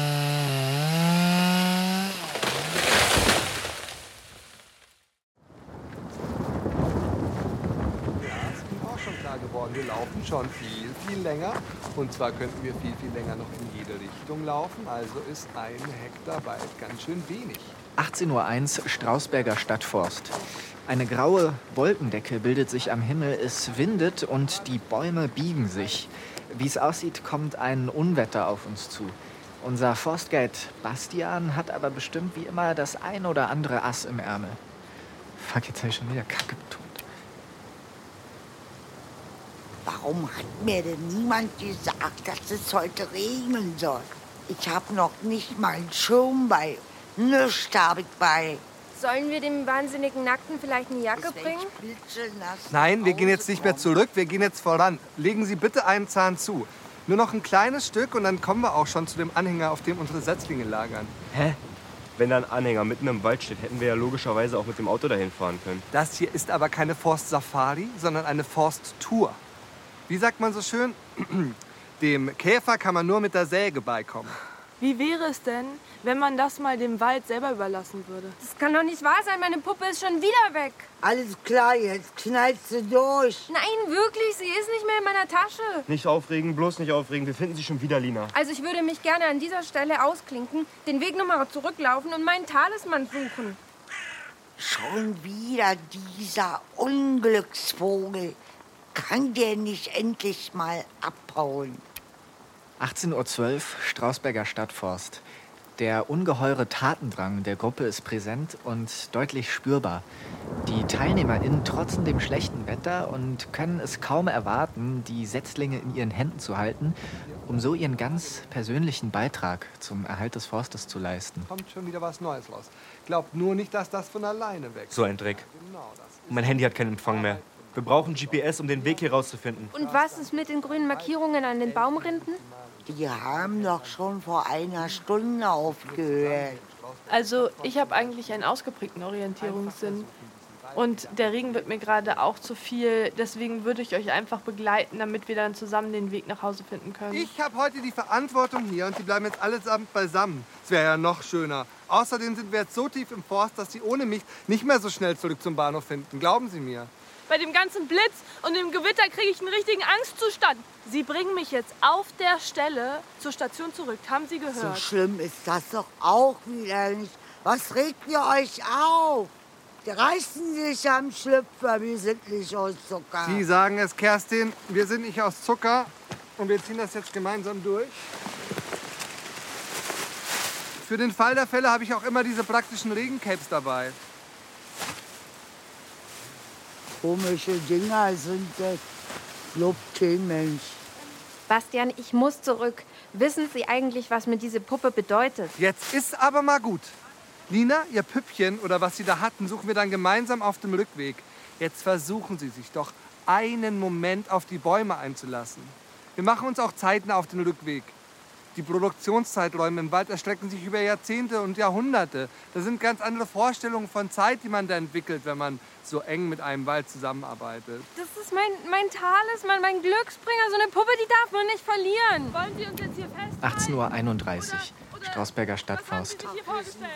ist mir auch schon klar. länger geworden. Wir laufen schon viel, viel länger. Und zwar könnten wir viel, viel länger noch in jede Richtung laufen. Also ist ein Hektar Wald ganz schön wenig. 18.01 Uhr, Strausberger Stadtforst. Eine graue Wolkendecke bildet sich am Himmel, es windet und die Bäume biegen sich. Wie es aussieht, kommt ein Unwetter auf uns zu. Unser Forstguide Bastian hat aber bestimmt wie immer das ein oder andere Ass im Ärmel. Fuck, jetzt habe ich schon wieder Kacke betont. Warum hat mir denn niemand gesagt, dass es heute regnen soll? Ich habe noch nicht mal einen Schirm bei. Nichts habe ich bei. Sollen wir dem wahnsinnigen Nackten vielleicht eine Jacke bringen? Nein, wir gehen jetzt nicht mehr zurück, wir gehen jetzt voran. Legen Sie bitte einen Zahn zu. Nur noch ein kleines Stück und dann kommen wir auch schon zu dem Anhänger, auf dem unsere Setzlinge lagern. Hä? Wenn da ein Anhänger mitten im Wald steht, hätten wir ja logischerweise auch mit dem Auto dahin fahren können. Das hier ist aber keine Forstsafari, sondern eine Forsttour. Wie sagt man so schön? (clears throat) Dem Käfer kann man nur mit der Säge beikommen. Wie wäre es denn, wenn man das mal dem Wald selber überlassen würde? Das kann doch nicht wahr sein. Meine Puppe ist schon wieder weg. Alles klar, jetzt knallt sie durch. Nein, wirklich. Sie ist nicht mehr in meiner Tasche. Nicht aufregen, bloß nicht aufregen. Wir finden sie schon wieder, Lina. Also ich würde mich gerne an dieser Stelle ausklinken, den Weg nochmal zurücklaufen und meinen Talisman suchen. Schon wieder dieser Unglücksvogel. Kann der nicht endlich mal abhauen? 18.12 Uhr, Strausberger Stadtforst. Der ungeheure Tatendrang der Gruppe ist präsent und deutlich spürbar. Die TeilnehmerInnen trotzen dem schlechten Wetter und können es kaum erwarten, die Setzlinge in ihren Händen zu halten, um so ihren ganz persönlichen Beitrag zum Erhalt des Forstes zu leisten. Kommt schon wieder was Neues raus. Glaubt nur nicht, dass das von alleine weg So ein Dreck. Mein Handy hat keinen Empfang mehr. Wir brauchen GPS, um den Weg hier rauszufinden. Und was ist mit den grünen Markierungen an den Baumrinden? Die haben doch schon vor einer Stunde aufgehört. Also ich habe eigentlich einen ausgeprägten Orientierungssinn. Und der Regen wird mir gerade auch zu viel. Deswegen würde ich euch einfach begleiten, damit wir dann zusammen den Weg nach Hause finden können. Ich habe heute die Verantwortung hier und die bleiben jetzt allesamt beisammen. Es wäre ja noch schöner. Außerdem sind wir jetzt so tief im Forst, dass sie ohne mich nicht mehr so schnell zurück zum Bahnhof finden. Glauben Sie mir. Bei dem ganzen Blitz und dem Gewitter kriege ich einen richtigen Angstzustand. Sie bringen mich jetzt auf der Stelle zur Station zurück. Haben Sie So gehört? schlimm ist das doch auch wieder nicht. Was regt ihr euch auf? Die reißen sich am Schlüpfer, wir sind nicht aus Zucker. Sie sagen es, Kerstin, wir sind nicht aus Zucker und wir ziehen das jetzt gemeinsam durch. Für den Fall der Fälle habe ich auch immer diese praktischen Regencapes dabei. Komische Dinger sind das. Lobt kein Mensch. Bastian, ich muss zurück. Wissen Sie eigentlich, was mir diese Puppe bedeutet? Jetzt ist aber mal gut. Lina, Ihr Püppchen oder was Sie da hatten, suchen wir dann gemeinsam auf dem Rückweg. Jetzt versuchen Sie sich doch einen Moment auf die Bäume einzulassen. Wir machen uns auch zeitnah auf den Rückweg. Die Produktionszeiträume im Wald erstrecken sich über Jahrzehnte und Jahrhunderte. Das sind ganz andere Vorstellungen von Zeit, die man da entwickelt, wenn man so eng mit einem Wald zusammenarbeitet. Das ist mein, mein Talisman, mein Glücksbringer. So eine Puppe, die darf man nicht verlieren. Wollen Sie uns jetzt hier fest? 18.31 Uhr, Strausberger Stadtforst.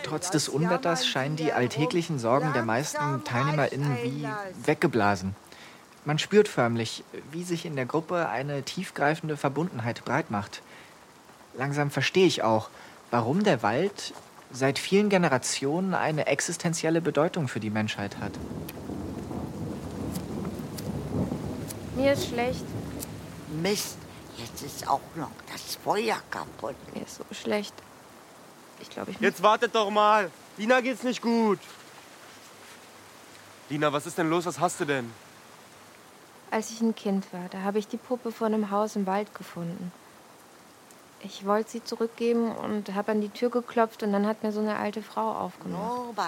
Trotz des Unwetters scheinen die alltäglichen Sorgen der meisten TeilnehmerInnen wie weggeblasen. Man spürt förmlich, wie sich in der Gruppe eine tiefgreifende Verbundenheit breitmacht. Langsam verstehe ich auch, warum der Wald seit vielen Generationen eine existenzielle Bedeutung für die Menschheit hat. Mir ist schlecht. Mist, jetzt ist auch noch das Feuer kaputt. Mir ist so schlecht. Ich glaube, ich muss Jetzt wartet doch mal. Lina geht's nicht gut. Lina, was ist denn los? Was hast du denn? Als ich ein Kind war, da habe ich die Puppe vor einem Haus im Wald gefunden. Ich wollte sie zurückgeben und habe an die Tür geklopft und dann hat mir so eine alte Frau aufgemacht. Norbert,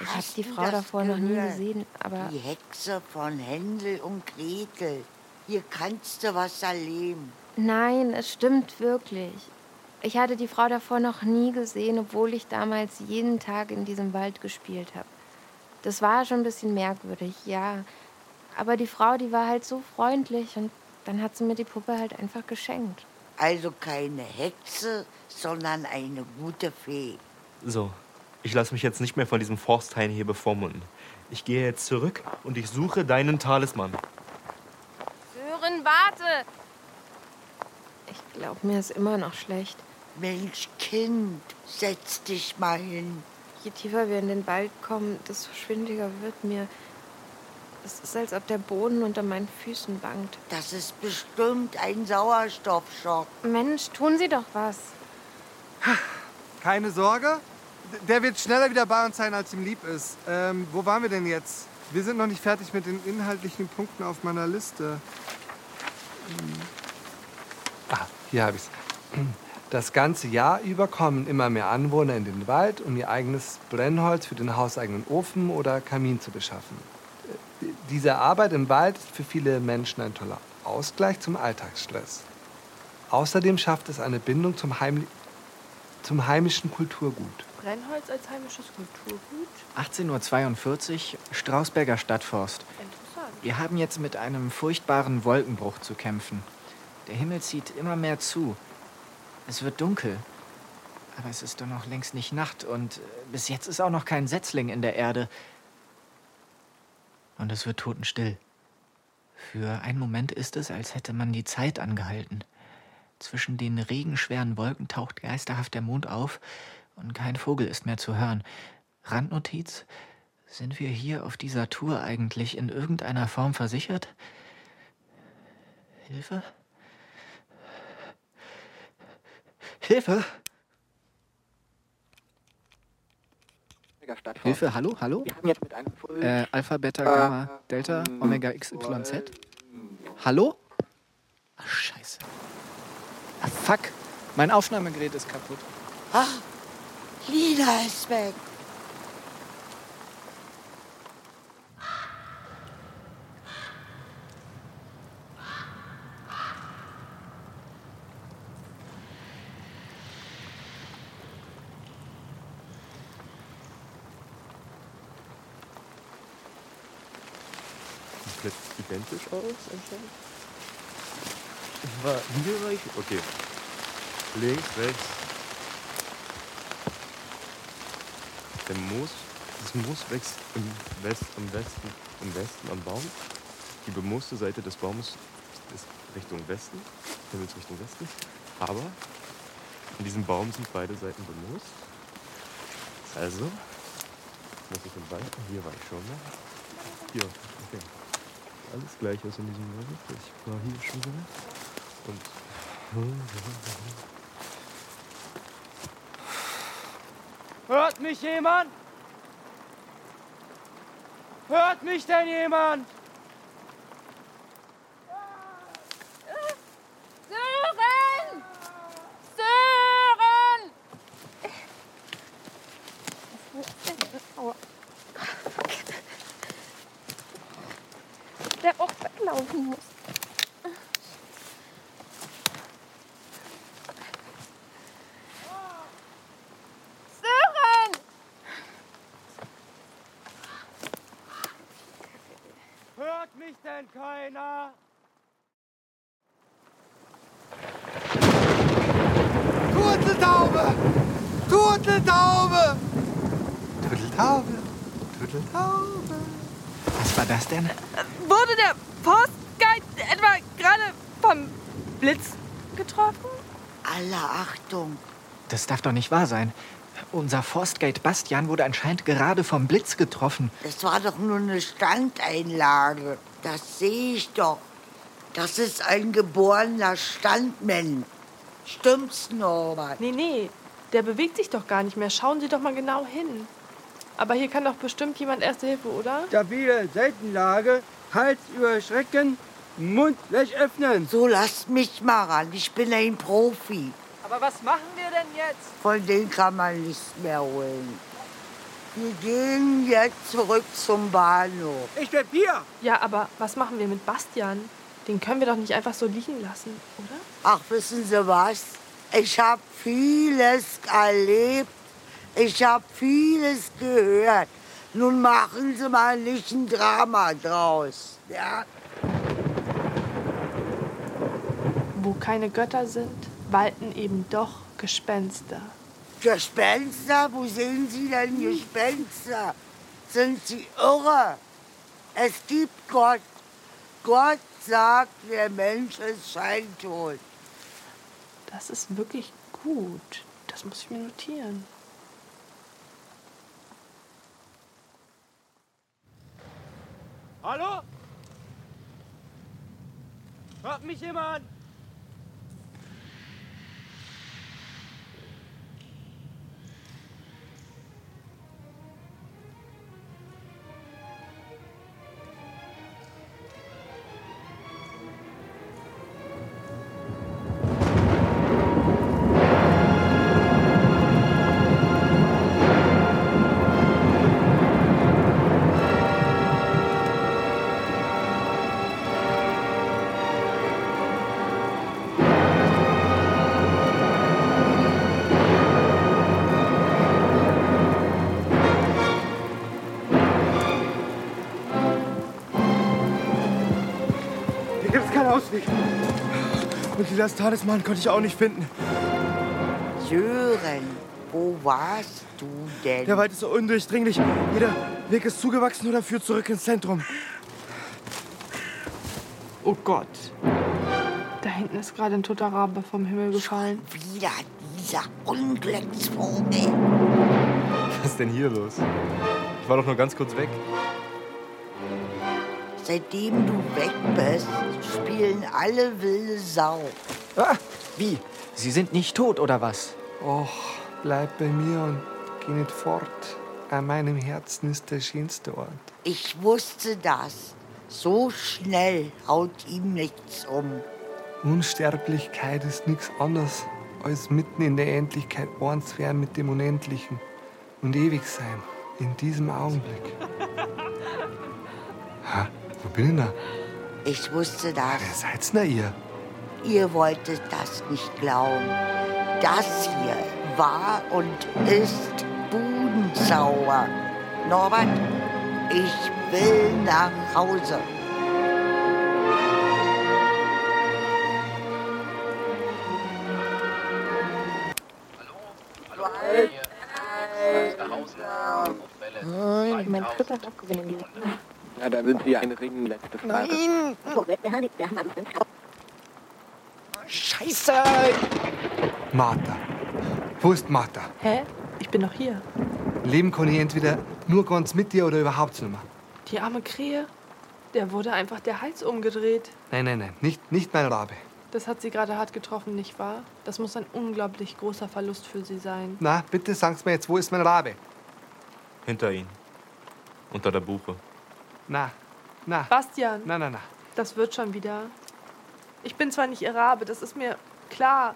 Ich habe die Frau davor noch nie gehört? gesehen, aber Die Hexe von Händel und Gretel. Hier kannst du was erleben. nein, es stimmt wirklich. Ich hatte die Frau davor noch nie gesehen, obwohl ich damals jeden Tag in diesem Wald gespielt habe. Das war schon ein bisschen merkwürdig, ja. Aber die Frau, die war halt so freundlich und dann hat sie mir die Puppe halt einfach geschenkt. Also keine Hexe, sondern eine gute Fee. So, ich lasse mich jetzt nicht mehr von diesem Forsthain hier bevormunden. Ich gehe jetzt zurück und ich suche deinen Talisman. drin warte. Ich glaube, mir ist immer noch schlecht. Mensch, Kind, setz dich mal hin. Je tiefer wir in den Wald kommen, desto schwindiger wird mir. Es ist, als ob der Boden unter meinen Füßen wankt. Das ist bestimmt ein Sauerstoffschock. Mensch, tun Sie doch was. Keine Sorge, der wird schneller wieder bei uns sein, als ihm lieb ist. Ähm, wo waren wir denn jetzt? Wir sind noch nicht fertig mit den inhaltlichen Punkten auf meiner Liste. Hm. Ah, hier habe ich es. Das ganze Jahr über kommen immer mehr Anwohner in den Wald, um ihr eigenes Brennholz für den hauseigenen Ofen oder Kamin zu beschaffen. Diese Arbeit im Wald ist für viele Menschen ein toller Ausgleich zum Alltagsstress. Außerdem schafft es eine Bindung zum, Heim zum heimischen Kulturgut. Brennholz als heimisches Kulturgut? 18.42 Uhr, Strausberger Stadtforst. Interessant. Wir haben jetzt mit einem furchtbaren Wolkenbruch zu kämpfen. Der Himmel zieht immer mehr zu. Es wird dunkel. Aber es ist doch noch längst nicht Nacht und äh, bis jetzt ist auch noch kein Setzling in der Erde. Und es wird totenstill. Für einen Moment ist es, als hätte man die Zeit angehalten. Zwischen den regenschweren Wolken taucht geisterhaft der Mond auf und kein Vogel ist mehr zu hören. Randnotiz: Sind wir hier auf dieser Tour eigentlich in irgendeiner Form versichert? Hilfe? Hilfe! Hilfe, hallo, hallo? Wir haben jetzt mit einem äh, Alpha, Beta, Gamma, Delta, Omega, X, Y, Z. Hallo? Ach, scheiße. Ah, fuck. Mein Aufnahmegerät ist kaputt. Ach, Lina ist weg. Komplett identisch aus anscheinend. War hier war ich? Okay. Links, rechts. Der Moos, das Moos wächst im West, am Westen, im Westen am Baum. Die bemooste Seite des Baumes ist Richtung Westen, Himmels Richtung Westen. Aber in diesem Baum sind beide Seiten bemoost. Also muss ich im Wald. Hier war ich schon mal. Hier, okay alles gleich aus in diesem Wald. Ich war hier schon mal. Und. Hört mich jemand? Hört mich denn jemand? Sören! Sören! Aua. Der auch weglaufen muss. Sören! Hört mich denn keiner? Turteltaube! Turteltaube! Turteltaube! Turteltaube! Was war das denn? Wurde der Postguide etwa gerade vom Blitz getroffen? Alle Achtung. Das darf doch nicht wahr sein. Unser Forstgate Bastian wurde anscheinend gerade vom Blitz getroffen. Das war doch nur eine Standeinlage. Das sehe ich doch. Das ist ein geborener Standmensch. Stimmt's, Norbert? Nee, nee, der bewegt sich doch gar nicht mehr. Schauen Sie doch mal genau hin. Aber hier kann doch bestimmt jemand Erste Hilfe, oder? Stabile Seitenlage, Hals überschrecken, Mund gleich öffnen. So lasst mich mal ran. Ich bin ein Profi. Aber was machen wir denn jetzt? Von denen kann man nichts mehr holen. Wir gehen jetzt zurück zum Bahnhof. Ich bleib hier. Ja, aber was machen wir mit Bastian? Den können wir doch nicht einfach so liegen lassen, oder? Ach, wissen Sie was? Ich habe vieles erlebt. Ich habe vieles gehört. Nun machen Sie mal nicht ein Drama draus. Ja? Wo keine Götter sind, walten eben doch Gespenster. Gespenster? Wo sehen Sie denn Gespenster? Sind Sie irre? Es gibt Gott. Gott sagt, der Mensch ist scheintot. Das ist wirklich gut. Das muss ich mir notieren. Hallo? Hört mich jemand? Und Lilas Talisman konnte ich auch nicht finden. Sören, wo warst du denn? Der Wald ist so undurchdringlich. Jeder Weg ist zugewachsen oder führt zurück ins Zentrum. Oh Gott. Da hinten ist gerade ein toter Rabe vom Himmel gefallen. Wieder dieser Unglücksvogel. Was ist denn hier los? Ich war doch nur ganz kurz weg. Seitdem du weg bist, spielen alle wilde Sau. Ah, wie? Sie sind nicht tot, oder was? Och, bleib bei mir und geh nicht fort. An meinem Herzen ist der schönste Ort. Ich wusste das. So schnell haut ihm nichts um. Unsterblichkeit ist nichts anderes, als mitten in der Endlichkeit eins werden mit dem Unendlichen und ewig sein. In diesem Augenblick. (laughs) Ha, wo bin ich denn? Ich wusste das. Wer seid's denn ihr? Ihr wolltet das nicht glauben. Das hier war und ist Budensauer. Norbert, ich will nach Hause. Mein Trip hat abgewinnen. Na, da sind wir eine Ring letzte Frage. Scheiße! Martha. Wo ist Martha? Hä? Ich bin noch hier. Leben kann ich entweder nur ganz mit dir oder überhaupt nicht mehr. Die arme Krähe, der wurde einfach der Hals umgedreht. Nein, nein, nein, nicht, nicht mein Rabe. Das hat sie gerade hart getroffen, nicht wahr? Das muss ein unglaublich großer Verlust für sie sein. Na, bitte sag's mir jetzt, wo ist mein Rabe? Hinter ihnen. Unter der Buche. Na, na. Bastian, Na, na, na. das wird schon wieder. Ich bin zwar nicht ihr Rabe, das ist mir klar.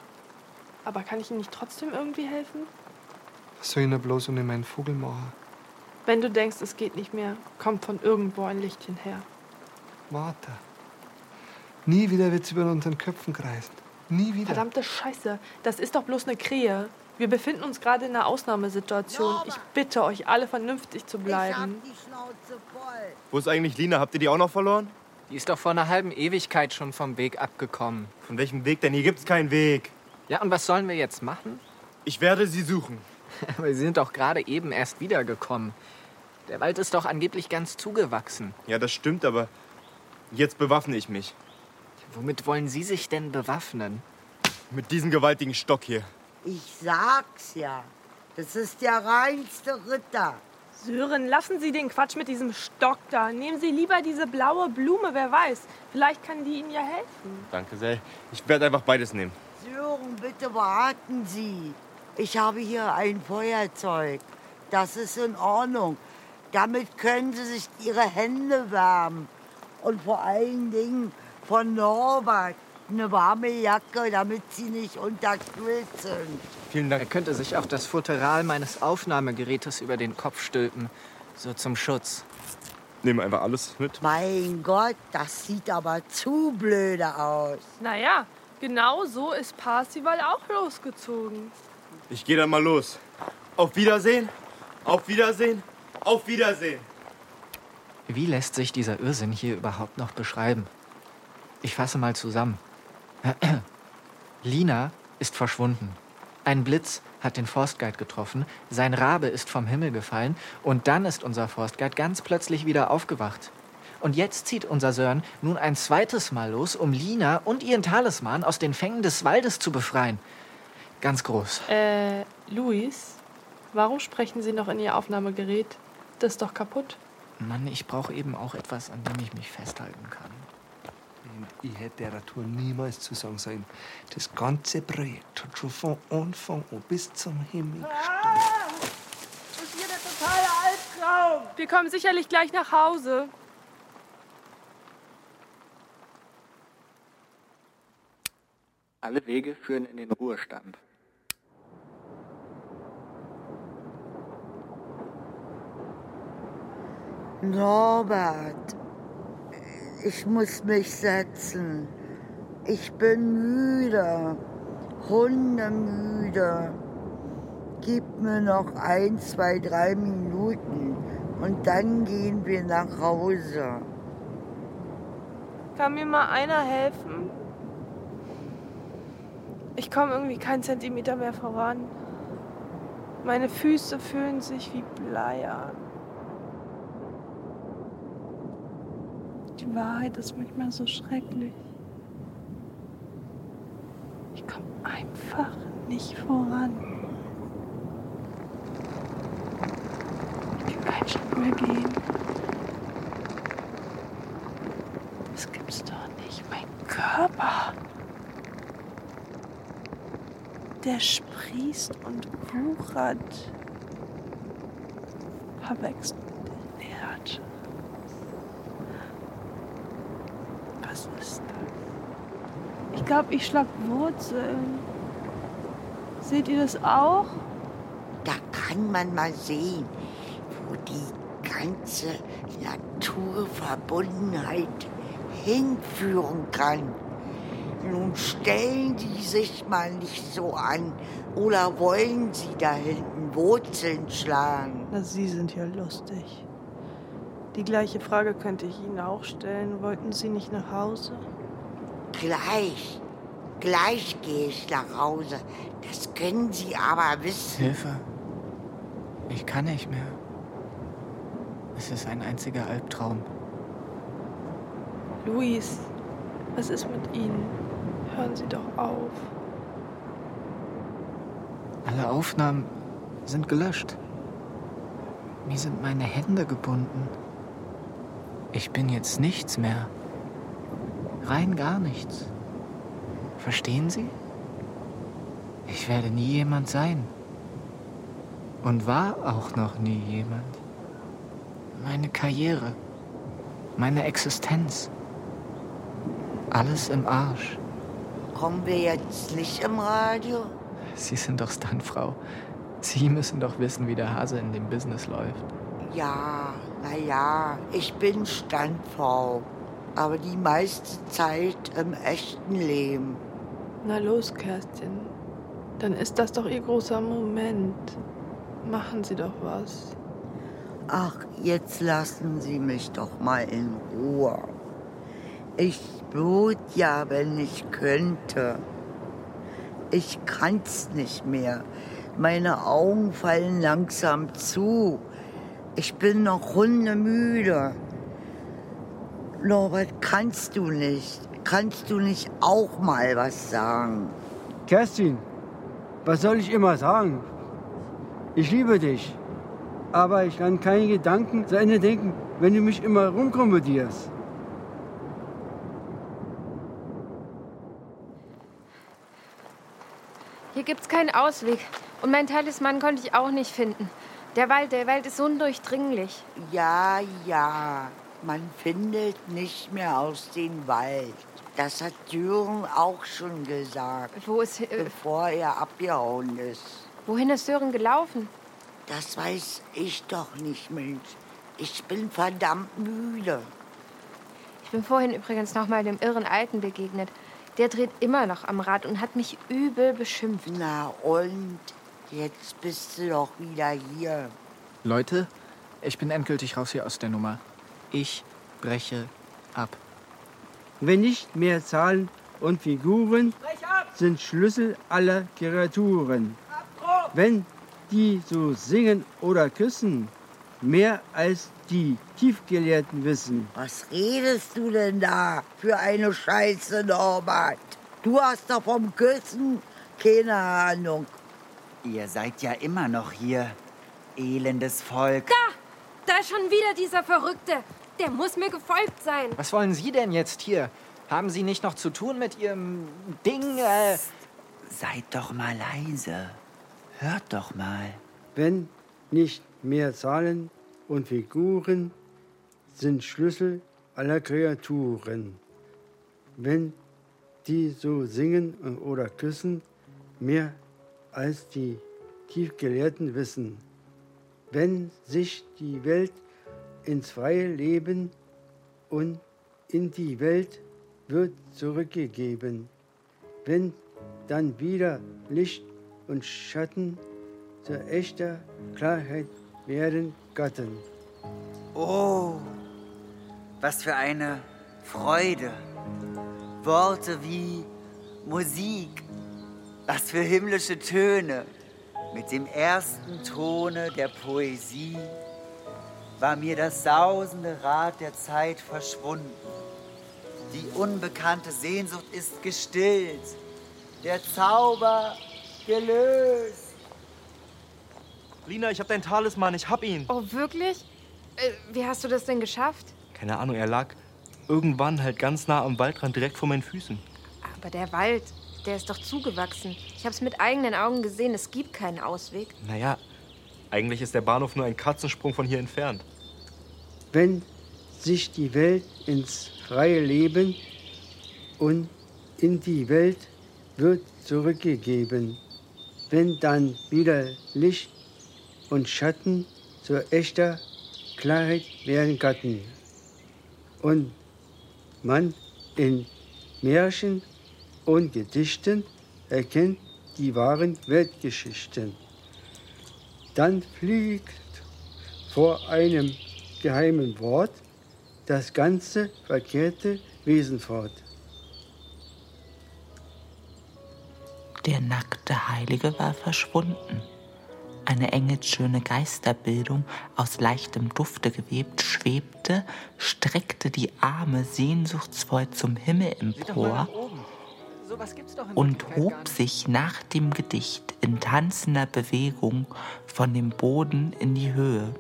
Aber kann ich Ihnen nicht trotzdem irgendwie helfen? Was soll ich denn bloß ohne meinen Vogel machen? Wenn du denkst, es geht nicht mehr, kommt von irgendwo ein Lichtchen her. Martha. Nie wieder wird's über unseren Köpfen kreisen. Nie wieder. Verdammte Scheiße, das ist doch bloß eine Krähe. Wir befinden uns gerade in einer Ausnahmesituation. Ich bitte euch alle vernünftig zu bleiben. Wo ist eigentlich Lina? Habt ihr die auch noch verloren? Die ist doch vor einer halben Ewigkeit schon vom Weg abgekommen. Von welchem Weg denn? Hier gibt's keinen Weg. Ja, und was sollen wir jetzt machen? Ich werde sie suchen. (laughs) Aber Sie sind doch gerade eben erst wiedergekommen. Der Wald ist doch angeblich ganz zugewachsen. Ja, das stimmt, aber jetzt bewaffne ich mich. Womit wollen Sie sich denn bewaffnen? Mit diesem gewaltigen Stock hier. Ich sag's ja. Das ist der reinste Ritter. Sören, lassen Sie den Quatsch mit diesem Stock da. Nehmen Sie lieber diese blaue Blume, wer weiß. Vielleicht kann die Ihnen ja helfen. Danke sehr. Ich werde einfach beides nehmen. Sören, bitte warten Sie. Ich habe hier ein Feuerzeug. Das ist in Ordnung. Damit können Sie sich Ihre Hände wärmen. Und vor allen Dingen von Norbert eine warme Jacke, damit Sie nicht unterkühlt sind. Vielen Dank. Er könnte sich auch das Futteral meines Aufnahmegerätes über den Kopf stülpen. So zum Schutz. Nehmen einfach alles mit. Mein Gott, das sieht aber zu blöde aus. Naja, genau so ist Parsival auch losgezogen. Ich gehe dann mal los. Auf Wiedersehen. Auf Wiedersehen. Auf Wiedersehen. Wie lässt sich dieser Irrsinn hier überhaupt noch beschreiben? Ich fasse mal zusammen. Lina ist verschwunden. Ein Blitz hat den Forstguide getroffen, sein Rabe ist vom Himmel gefallen und dann ist unser Forstguide ganz plötzlich wieder aufgewacht. Und jetzt zieht unser Sören nun ein zweites Mal los, um Lina und ihren Talisman aus den Fängen des Waldes zu befreien. Ganz groß. Äh, Luis, warum sprechen Sie noch in Ihr Aufnahmegerät? Das ist doch kaputt. Mann, ich brauche eben auch etwas, an dem ich mich festhalten kann. Ich hätte der Tour niemals zusagen sollen. Das ganze Projekt hat schon von Anfang an bis zum Himmel Das ist hier der totale Albtraum. Wir kommen sicherlich gleich nach Hause. Alle Wege führen in den Ruhestand. Norbert, ich muss mich setzen. Ich bin müde, hundemüde. Gib mir noch ein, zwei, drei Minuten und dann gehen wir nach Hause. Kann mir mal einer helfen? Ich komme irgendwie keinen Zentimeter mehr voran. Meine Füße fühlen sich wie Blei an. Die Wahrheit ist manchmal so schrecklich. Ich komme einfach nicht voran. Ich kann keinen Schritt mehr gehen. Das gibt's doch nicht. Mein Körper. Der sprießt und wuchert. Verwechselt mit dem Erd. Was ist das? Ich glaube, ich schlag Wurzeln. Seht ihr das auch? Da kann man mal sehen, wo die ganze Naturverbundenheit hinführen kann. Nun stellen die sich mal nicht so an. Oder wollen sie da hinten Wurzeln schlagen? Na, Sie sind ja lustig. Die gleiche Frage könnte ich Ihnen auch stellen. Wollten Sie nicht nach Hause? Gleich. Gleich gehe ich nach Hause. Das können Sie aber wissen. Hilfe. Ich kann nicht mehr. Es ist ein einziger Albtraum. Luis, was ist mit Ihnen? Hören Sie doch auf. Alle Aufnahmen sind gelöscht. Mir sind meine Hände gebunden. Ich bin jetzt nichts mehr. Rein gar nichts. Verstehen Sie? Ich werde nie jemand sein. Und war auch noch nie jemand. Meine Karriere, meine Existenz. Alles im Arsch. Kommen wir jetzt nicht im Radio? Sie sind doch Stuntfrau. Sie müssen doch wissen, wie der Hase in dem Business läuft. Ja, na ja, ich bin Standfrau. Aber die meiste Zeit im echten Leben. Na los, Kerstin. Dann ist das doch Ihr großer Moment. Machen Sie doch was. Ach, jetzt lassen Sie mich doch mal in Ruhe. Ich blut ja, wenn ich könnte. Ich kann's nicht mehr. Meine Augen fallen langsam zu. Ich bin noch hundemüde. Norbert, kannst du nicht? Kannst du nicht auch mal was sagen? Kerstin, was soll ich immer sagen? Ich liebe dich. Aber ich kann keine Gedanken zu Ende denken, wenn du mich immer rumkommodierst. Hier gibt's keinen Ausweg. Und mein Talisman konnte ich auch nicht finden. Der Wald, der Wald ist undurchdringlich. Ja, ja, man findet nicht mehr aus dem Wald. Das hat Düren auch schon gesagt. Wo ist. Äh, bevor er abgehauen ist. wohin ist Sören gelaufen? Das weiß ich doch nicht, Mensch. Ich bin verdammt müde. Ich bin vorhin übrigens noch mal dem irren Alten begegnet. Der dreht immer noch am Rad und hat mich übel beschimpft. Na und? Jetzt bist du doch wieder hier. Leute, ich bin endgültig raus hier aus der Nummer. Ich breche ab. Wenn nicht mehr Zahlen und Figuren sind Schlüssel aller Kreaturen. Wenn die so singen oder küssen, mehr als die Tiefgelehrten wissen. Was redest du denn da für eine Scheiße, Norbert? Du hast doch vom Küssen keine Ahnung. Ihr seid ja immer noch hier, elendes Volk. Da! Da ist schon wieder dieser Verrückte. Der muss mir gefolgt sein. Was wollen Sie denn jetzt hier? Haben Sie nicht noch zu tun mit Ihrem Ding? Äh Seid doch mal leise. Hört doch mal. Wenn nicht mehr Zahlen und Figuren sind Schlüssel aller Kreaturen. Wenn die so singen oder küssen, mehr als die Tiefgelehrten wissen. Wenn sich die Welt ins freie Leben und in die Welt wird zurückgegeben. Wenn dann wieder Licht und Schatten zu echter Klarheit werden Gatten. Oh, was für eine Freude. Worte wie Musik. Was für himmlische Töne. Mit dem ersten Tone der Poesie war mir das sausende Rad der Zeit verschwunden. Die unbekannte Sehnsucht ist gestillt, der Zauber gelöst. Lina, ich hab deinen Talisman, ich hab ihn. Oh, wirklich? Äh, wie hast du das denn geschafft? Keine Ahnung, er lag irgendwann halt ganz nah am Waldrand, direkt vor meinen Füßen. Aber der Wald, der ist doch zugewachsen. Ich hab's mit eigenen Augen gesehen, es gibt keinen Ausweg. Naja, eigentlich ist der Bahnhof nur ein Katzensprung von hier entfernt. Wenn sich die Welt ins freie Leben und in die Welt wird zurückgegeben. Wenn dann wieder Licht und Schatten zu echter Klarheit werden Gatten. Und man in Märchen und Gedichten erkennt die wahren Weltgeschichten. Dann fliegt vor einem geheimen Wort das ganze verkehrte Wesen fort. Der nackte Heilige war verschwunden. Eine engelsschöne Geisterbildung, aus leichtem Dufte gewebt, schwebte, streckte die Arme sehnsuchtsvoll zum Himmel empor und hob sich nach dem Gedicht in tanzender Bewegung von dem Boden in die Höhe.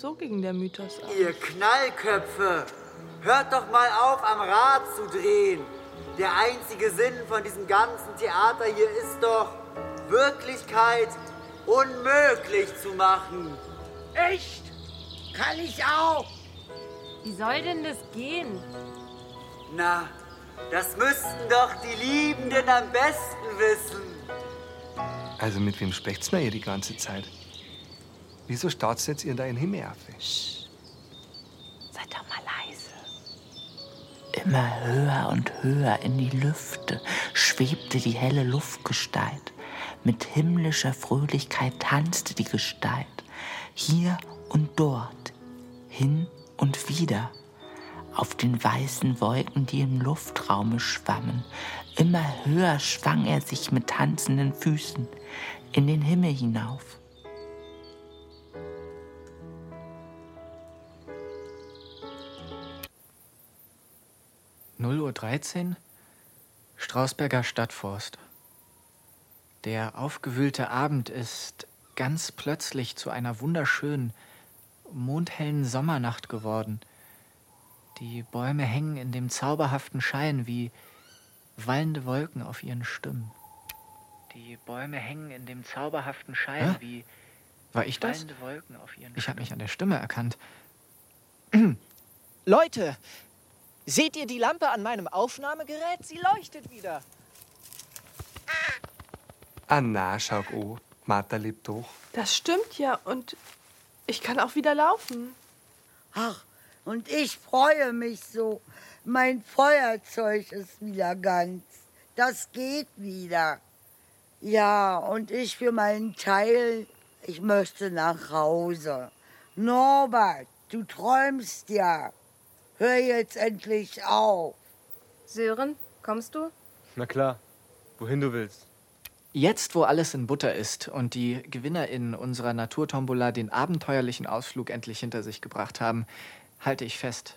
So ging der Mythos ab. Ihr Knallköpfe, hört doch mal auf, am Rad zu drehen. Der einzige Sinn von diesem ganzen Theater hier ist doch, Wirklichkeit unmöglich zu machen. Echt? Kann ich auch. Wie soll denn das gehen? Na, das müssten doch die Liebenden am besten wissen. Also mit wem sprecht's denn ihr die ganze Zeit? Wieso starrt jetzt ihr da in Himmel auf? Seid doch mal leise. Immer höher und höher in die Lüfte schwebte die helle Luftgestalt. Mit himmlischer Fröhlichkeit tanzte die Gestalt. Hier und dort, hin und wieder. Auf den weißen Wolken, die im Luftraume schwammen. Immer höher schwang er sich mit tanzenden Füßen in den Himmel hinauf. Null Uhr 13, Strausberger Stadtforst. Der aufgewühlte Abend ist ganz plötzlich zu einer wunderschönen, mondhellen Sommernacht geworden. Die Bäume hängen in dem zauberhaften Schein wie wallende Wolken auf ihren Stimmen. Die Bäume hängen in dem zauberhaften Schein Hä? wie War ich das? wallende Wolken auf ihren Ich habe mich an der Stimme erkannt. (clears throat) Leute, seht ihr die Lampe an meinem Aufnahmegerät? Sie leuchtet wieder. Ah na, schau an. Martha lebt doch. Das stimmt ja und ich kann auch wieder laufen. Ach, und ich freue mich so. Mein Feuerzeug ist wieder ganz. Das geht wieder. Ja, und ich für meinen Teil, ich möchte nach Hause. Norbert, du träumst ja. Hör jetzt endlich auf. Sören, kommst du? Na klar, wohin du willst. Jetzt, wo alles in Butter ist und die GewinnerInnen unserer Naturtombola den abenteuerlichen Ausflug endlich hinter sich gebracht haben, halte ich fest.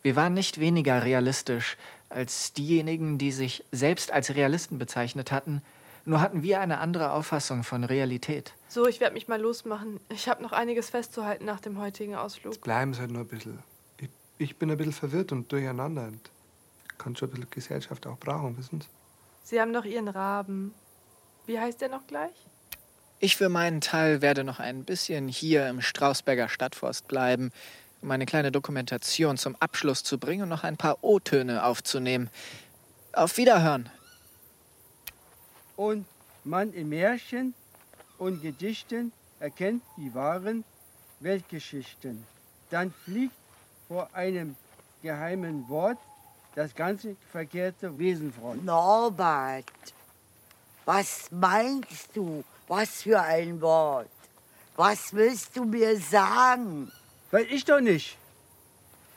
Wir waren nicht weniger realistisch als diejenigen, die sich selbst als Realisten bezeichnet hatten, nur hatten wir eine andere Auffassung von Realität. So, ich werde mich mal losmachen. Ich habe noch einiges festzuhalten nach dem heutigen Ausflug. Bleiben Sie halt nur ein bisschen. Ich, bin ein bisschen verwirrt und durcheinander. Und kann schon ein bisschen Gesellschaft auch brauchen, wissen Sie? Sie haben noch Ihren Raben. Wie heißt der noch gleich? Ich für meinen Teil werde noch ein bisschen hier im Strausberger Stadtforst bleiben, um eine kleine Dokumentation zum Abschluss zu bringen und noch ein paar O-Töne aufzunehmen. Auf Wiederhören! Und man in Märchen und Gedichten erkennt die wahren Weltgeschichten. Dann fliegt vor einem geheimen Wort das ganze verkehrte Wesen fort. Norbert, was meinst du? Was für ein Wort? Was willst du mir sagen? Weiß ich doch nicht.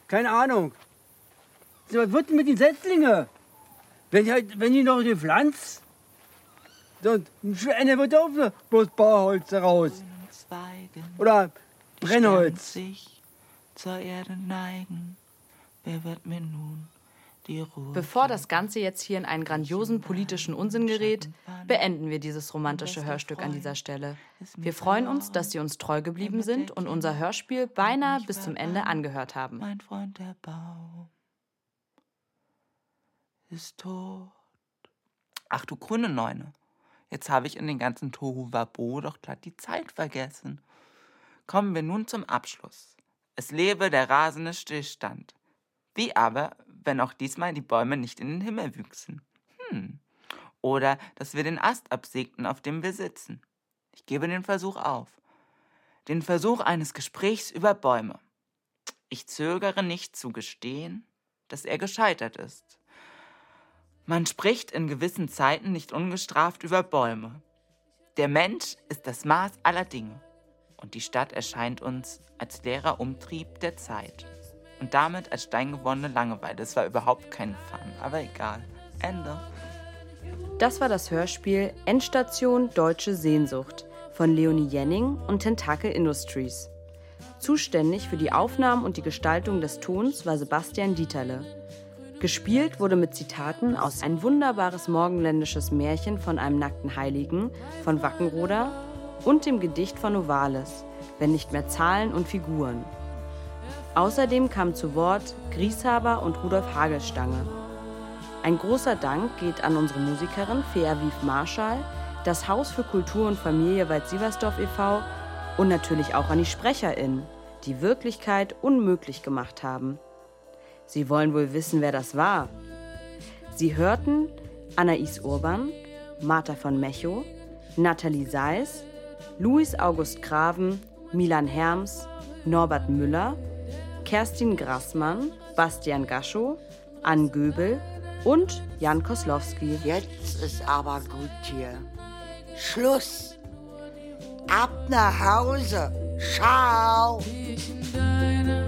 Keine Ahnung. Was wird denn mit den Setzlingen? Wenn die, halt, wenn die noch die Pflanz, dann einer wird auch bloß Bauholz raus. Oder Brennholz. Zur Erde neigen. Wer wird mir nun die Ruhe? Bevor das Ganze jetzt hier in einen grandiosen politischen Unsinn gerät, beenden wir dieses romantische Hörstück an dieser Stelle. Wir freuen uns, dass Sie uns treu geblieben sind und unser Hörspiel beinahe bis zum Ende angehört haben. Mein Freund der Baum ist tot. Ach du grüne Neune. Jetzt habe ich in den ganzen Tohu Wabo doch glatt die Zeit vergessen. Kommen wir nun zum Abschluss. Es lebe der rasende Stillstand. Wie aber, wenn auch diesmal die Bäume nicht in den Himmel wüchsen? Hm. Oder dass wir den Ast absägten, auf dem wir sitzen. Ich gebe den Versuch auf. Den Versuch eines Gesprächs über Bäume. Ich zögere nicht zu gestehen, dass er gescheitert ist. Man spricht in gewissen Zeiten nicht ungestraft über Bäume. Der Mensch ist das Maß aller Dinge und die Stadt erscheint uns als leerer Umtrieb der Zeit. Und damit als steingewonnene Langeweile. Das war überhaupt kein Fun, aber egal. Ende. Das war das Hörspiel Endstation Deutsche Sehnsucht von Leonie Jenning und Tentakel Industries. Zuständig für die Aufnahmen und die Gestaltung des Tons war Sebastian Dieterle. Gespielt wurde mit Zitaten aus Ein wunderbares morgenländisches Märchen von einem nackten Heiligen von Wackenroder und dem Gedicht von Novalis, wenn nicht mehr Zahlen und Figuren. Außerdem kamen zu Wort Grieshaber und Rudolf Hagelstange. Ein großer Dank geht an unsere Musikerin Fea Marschall, das Haus für Kultur und Familie Wald-Sieversdorf e.V. und natürlich auch an die SprecherInnen, die Wirklichkeit unmöglich gemacht haben. Sie wollen wohl wissen, wer das war. Sie hörten Anais Urban, Martha von Mechow, Nathalie Seis, Louis August Graven, Milan Herms, Norbert Müller, Kerstin Grassmann, Bastian Gaschow, Ann Göbel und Jan Koslowski. Jetzt ist aber gut hier. Schluss. Ab nach Hause. Ciao. deiner